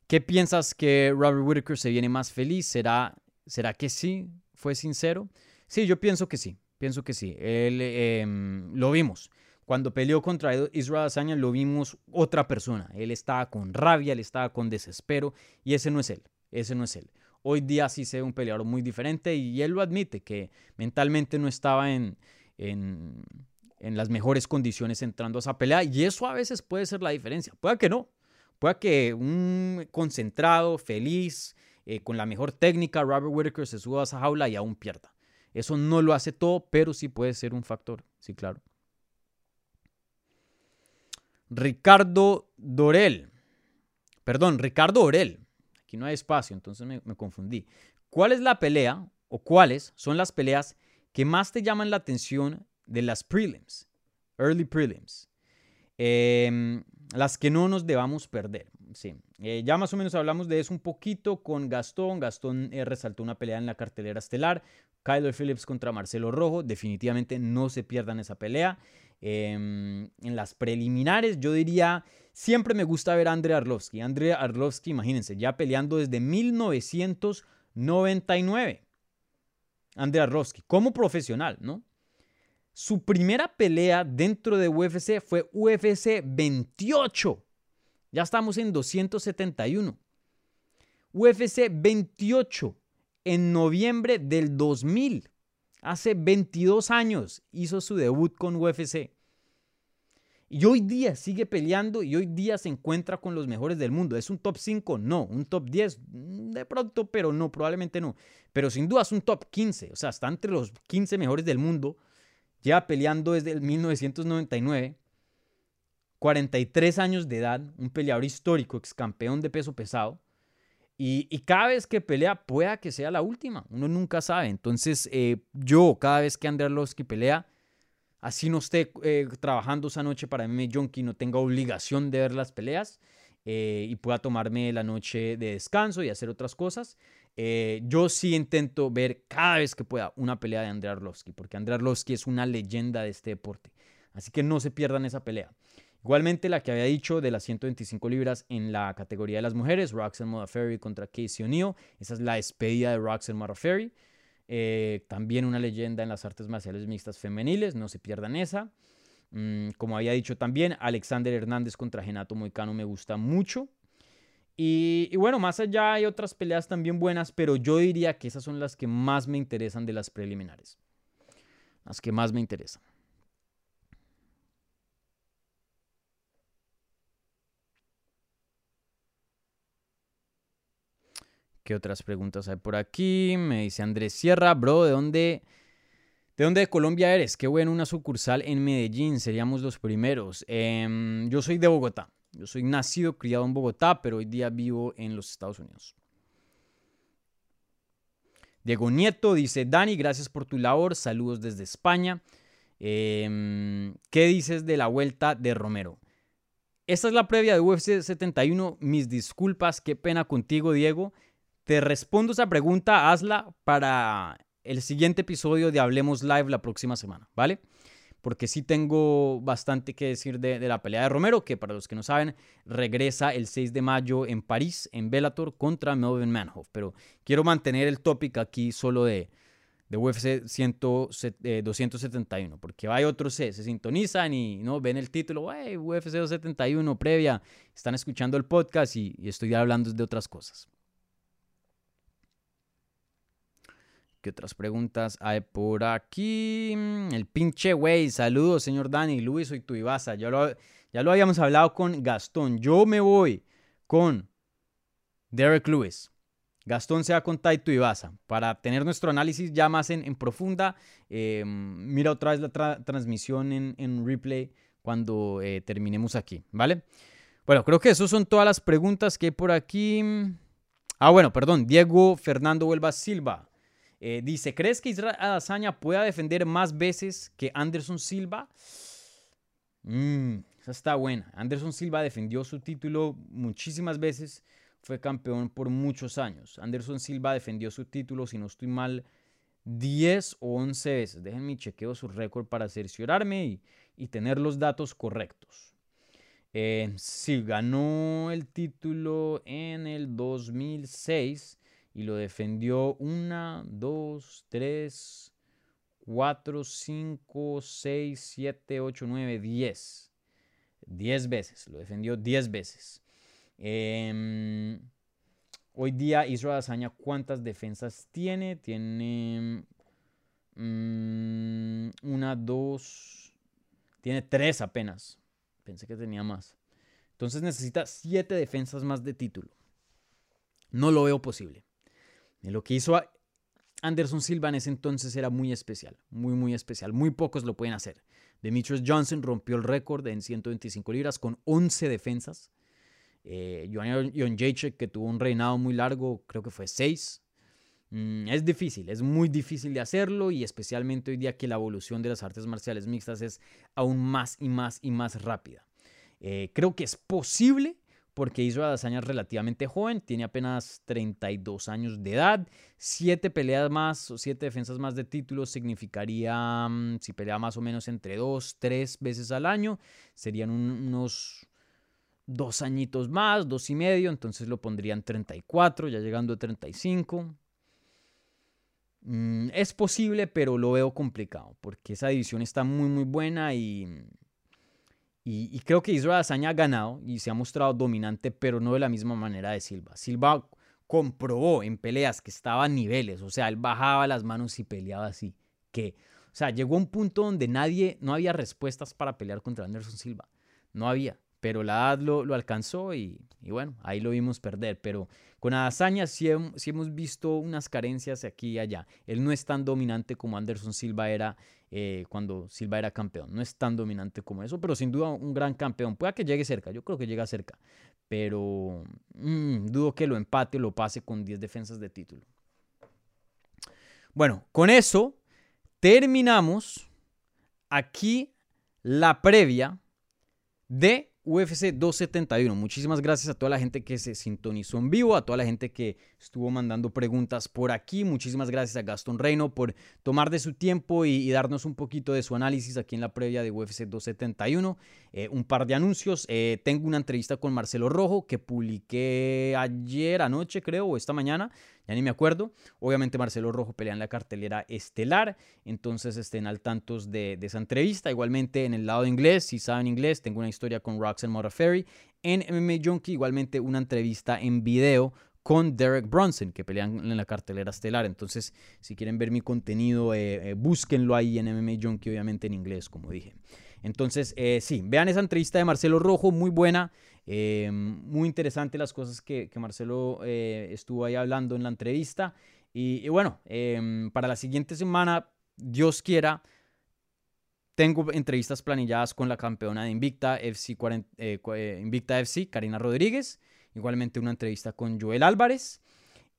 ¿Qué piensas que Robert Whitaker se viene más feliz? ¿Será, ¿Será que sí? ¿Fue sincero? Sí, yo pienso que sí. Pienso que sí. Él, em, lo vimos. Cuando peleó contra Israel Azaña lo vimos otra persona. Él estaba con rabia, él estaba con desespero y ese no es él. Ese no es él. Hoy día sí se ve un peleador muy diferente y él lo admite que mentalmente no estaba en, en, en las mejores condiciones entrando a esa pelea y eso a veces puede ser la diferencia. Puede que no, Puede que un concentrado, feliz, eh, con la mejor técnica, Robert Whitaker se suba a esa jaula y aún pierda. Eso no lo hace todo, pero sí puede ser un factor. Sí, claro. Ricardo Dorel. Perdón, Ricardo Orel. Aquí no hay espacio, entonces me, confundí. ¿Cuál es la pelea o cuáles son las peleas que más te llaman la atención de las prelims? Early prelims. Eh, las que no nos debamos perder. Sí, eh, ya más o menos hablamos de eso un poquito con Gastón. Gastón eh, resaltó una pelea en la cartelera estelar. Kyler Phillips contra Marcelo Rojo. Definitivamente no se pierdan esa pelea. Em, en las preliminares, yo diría, siempre me gusta ver a André Arlovsky. André Arlovsky, imagínense, ya peleando desde 1999. André Arlovsky, como profesional, ¿no? Su primera pelea dentro de UFC fue UFC 28. Ya estamos en 271. UFC 28 en noviembre del 2000. Hace 22 años hizo su debut con UFC. Y hoy día sigue peleando y hoy día se encuentra con los mejores del mundo. ¿Es un top 5? No. ¿Un top 10? Mm, de pronto, pero no, probablemente no. Pero sin duda es un top 15. O sea, está entre los 15 mejores del mundo Lleva peleando desde el 1999, 43 años de edad, un peleador histórico, ex campeón de peso pesado. Y, cada vez que pelea, pueda que sea la última. Uno nunca sabe. Entonces, eh, yo, cada vez que André Arlovsky pelea, así no esté eh, trabajando esa noche para mí, Jonky, no tenga obligación de ver las peleas eh, y pueda tomarme la noche de descanso y hacer otras cosas. Yo sí intento ver cada vez que pueda una pelea de Andrei Arlovsky, porque Andrei Arlovsky es una leyenda de este deporte. Así que no se pierdan esa pelea. Igualmente la que había dicho de las 125 libras en la categoría de las mujeres, Roxanne Modafferi contra Casey O'Neill. Esa es la despedida de Roxanne Modafferi. Eh, también una leyenda en las artes marciales mixtas femeniles, no se pierdan esa. Mm, como había dicho también, Alexander Hernández contra Genato Moicano me gusta mucho. Y, bueno, más allá hay otras peleas también buenas, pero yo diría que esas son las que más me interesan de las preliminares. Las que más me interesan. ¿Qué otras preguntas hay por aquí? Me dice Andrés Sierra, bro, ¿de dónde, de dónde de Colombia eres? Qué bueno, una sucursal en Medellín, seríamos los primeros. Em, yo soy de Bogotá. Yo soy nacido, criado en Bogotá, pero hoy día vivo en los Estados Unidos. Diego Nieto dice, Dani, gracias por tu labor, saludos desde España. Em, ¿Qué dices de la vuelta de Romero? Esta es la previa de UFC 71. Mis disculpas, qué pena contigo, Diego. Te respondo esa pregunta, hazla para el siguiente episodio de Hablemos Live la próxima semana, ¿vale? porque sí tengo bastante que decir de, la pelea de Romero, que para los que no saben, regresa el 6 de mayo en París, en Bellator, contra Melvin Manhoff. Pero quiero mantener el topic aquí solo de, de UFC 271, porque hay otros, se, se sintonizan y no ven el título, hey, UFC 271 previa, están escuchando el podcast y estoy hablando de otras cosas. ¿Qué otras preguntas hay por aquí? El pinche güey. Saludos, señor Dani. Luis, soy tu Ibasa. Ya lo, ya lo habíamos hablado con Gastón. Yo me voy con Derek Lewis. Gastón se va con Taito Ibaza. Para tener nuestro análisis ya más en, profunda, eh, mira otra vez la transmisión en, replay cuando eh, terminemos aquí, ¿vale? Bueno, creo que esas son todas las preguntas que hay por aquí. Ah, bueno, perdón. Diego Fernando Huelva Silva. Eh, dice, ¿crees que Israel Adazaña pueda defender más veces que Anderson Silva? Mmm, esa está buena. Anderson Silva defendió su título muchísimas veces. Fue campeón por muchos años. Anderson Silva defendió su título, si no estoy mal, 10 o 11 veces. Déjenme chequeo su récord para cerciorarme y, y tener los datos correctos. Eh, sí, ganó el título en el 2006 y lo defendió una, dos, tres, cuatro, cinco, seis, siete, ocho, nueve, diez. Diez veces, lo defendió diez veces. Em, hoy día Israel Azaña, ¿cuántas defensas tiene? Tiene mm, una, dos, tiene tres apenas. Pensé que tenía más. Entonces necesita siete defensas más de título. No lo veo posible. Lo que hizo Anderson Silva en ese entonces era muy especial, muy, muy especial. Muy pocos lo pueden hacer. Demetrius Johnson rompió el récord en 125 libras con 11 defensas. Eh, John Jacek, que tuvo un reinado muy largo, creo que fue 6. Mm, es difícil, es muy difícil de hacerlo y especialmente hoy día que la evolución de las artes marciales mixtas es aún más y más y más rápida. Eh, creo que es posible porque hizo Adazaña relativamente joven, tiene apenas 32 años de edad, 7 peleas más o 7 defensas más de títulos significaría, mm, si pelea más o menos entre 2, 3 veces al año, serían unos dos añitos más, dos y medio, entonces lo pondrían 34, ya llegando a 35. Mm, es posible, pero lo veo complicado, porque esa división está muy, muy buena y, y, creo que Israel Azaña ha ganado y se ha mostrado dominante, pero no de la misma manera de Silva. Silva comprobó en peleas que estaba a niveles, o sea, él bajaba las manos y peleaba así, que, o sea, llegó un punto donde nadie, no había respuestas para pelear contra Anderson Silva, no había pero la edad lo, alcanzó y, bueno, ahí lo vimos perder. Pero con Adazaña sí, hemos visto unas carencias aquí y allá. Él no es tan dominante como Anderson Silva era eh, cuando Silva era campeón. No es tan dominante como eso, pero sin duda un gran campeón. Puede que llegue cerca, yo creo que llega cerca. Pero mm, dudo que lo empate o lo pase con 10 defensas de título. Bueno, con eso terminamos aquí la previa de UFC 271. Muchísimas gracias a toda la gente que se sintonizó en vivo, a toda la gente que estuvo mandando preguntas por aquí. Muchísimas gracias a Gaston Reino por tomar de su tiempo y, darnos un poquito de su análisis aquí en la previa de UFC 271. Eh, un par de anuncios. Eh, tengo una entrevista con Marcelo Rojo que publiqué ayer anoche, creo, o esta mañana ya ni me acuerdo. Obviamente Marcelo Rojo pelea en la cartelera estelar, entonces estén al tanto de, esa entrevista. Igualmente en el lado inglés, si saben inglés, tengo una historia con Roxanne Modafferi. En MMA Junkie, igualmente una entrevista en video con Derek Bronson, que pelean en la cartelera estelar. Entonces, si quieren ver mi contenido, eh, eh, búsquenlo ahí en MMA Junkie, obviamente en inglés, como dije. Entonces, eh, sí, vean esa entrevista de Marcelo Rojo, muy buena. Eh, muy interesante las cosas que, Marcelo estuvo ahí hablando en la entrevista. Y, bueno, em, para la siguiente semana, Dios quiera, tengo entrevistas planilladas con la campeona de Invicta FC, eh, Invicta FC, Karina Rodríguez. Igualmente una entrevista con Joel Álvarez.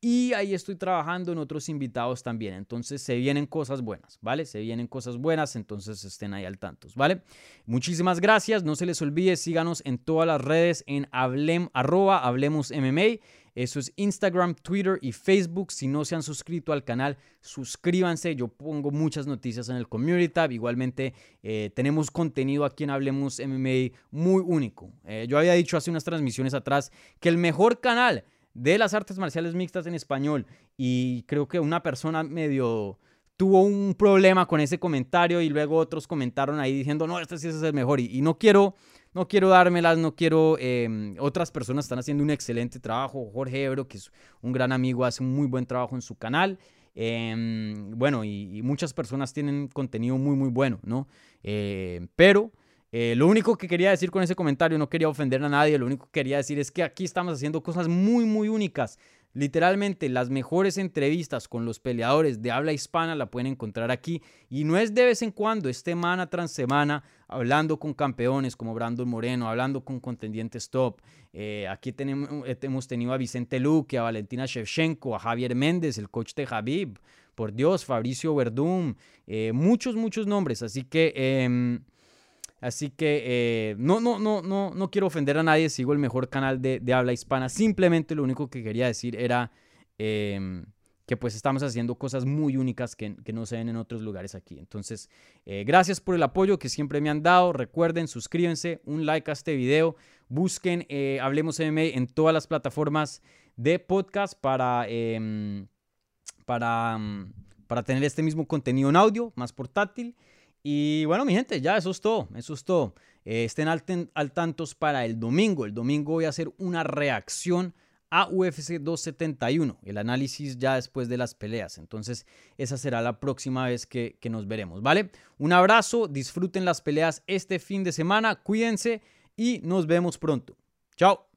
Y ahí estoy trabajando en otros invitados también. Entonces se vienen cosas buenas, ¿vale? Se vienen cosas buenas, entonces estén ahí al tanto, ¿vale? Muchísimas gracias. No se les olvide, síganos en todas las redes en hablem, arroba Hablemos MMA. Eso es Instagram, Twitter y Facebook. Si no se han suscrito al canal, suscríbanse. Yo pongo muchas noticias en el Community Tab. Igualmente, eh, tenemos contenido aquí en Hablemos MMA muy único. Eh, yo había dicho hace unas transmisiones atrás que el mejor canal de las artes marciales mixtas en español y creo que una persona medio tuvo un problema con ese comentario y luego otros comentaron ahí diciendo, no, este sí es el mejor y, no quiero... No quiero dármelas, no quiero... Em, otras personas están haciendo un excelente trabajo. Jorge Ebro, que es un gran amigo, hace un muy buen trabajo en su canal. Em, bueno, y, muchas personas tienen contenido muy, muy bueno, ¿no? Eh, pero Eh, lo único que quería decir con ese comentario, no quería ofender a nadie, lo único que quería decir es que aquí estamos haciendo cosas muy, muy únicas. Literalmente las mejores entrevistas con los peleadores de habla hispana la pueden encontrar aquí y no es de vez en cuando, es semana tras semana hablando con campeones como Brandon Moreno, hablando con contendientes top. Eh, aquí tenemos, eh, hemos tenido a Vicente Luque, a Valentina Shevchenko, a Javier Méndez, el coach de Habib, por Dios, Fabricio Verdum, eh, muchos, muchos nombres. Así que... Em, Así que eh, no, no, no, no, no quiero ofender a nadie, sigo el mejor canal de, habla hispana. Simplemente lo único que quería decir era em, que pues estamos haciendo cosas muy únicas que, no se ven en otros lugares aquí. Entonces, eh, gracias por el apoyo que siempre me han dado. Recuerden, suscríbanse, un like a este video. Busquen eh, Hablemos MMA en todas las plataformas de podcast para, em, para, mm, para tener este mismo contenido en audio, más portátil. Y bueno, mi gente, ya eso es todo, eso es todo. Eh, estén al, al tantos para el domingo. El domingo voy a hacer una reacción a UFC 271, el análisis ya después de las peleas. Entonces, esa será la próxima vez que, que nos veremos, ¿vale? Un abrazo, disfruten las peleas este fin de semana, cuídense y nos vemos pronto. Chao.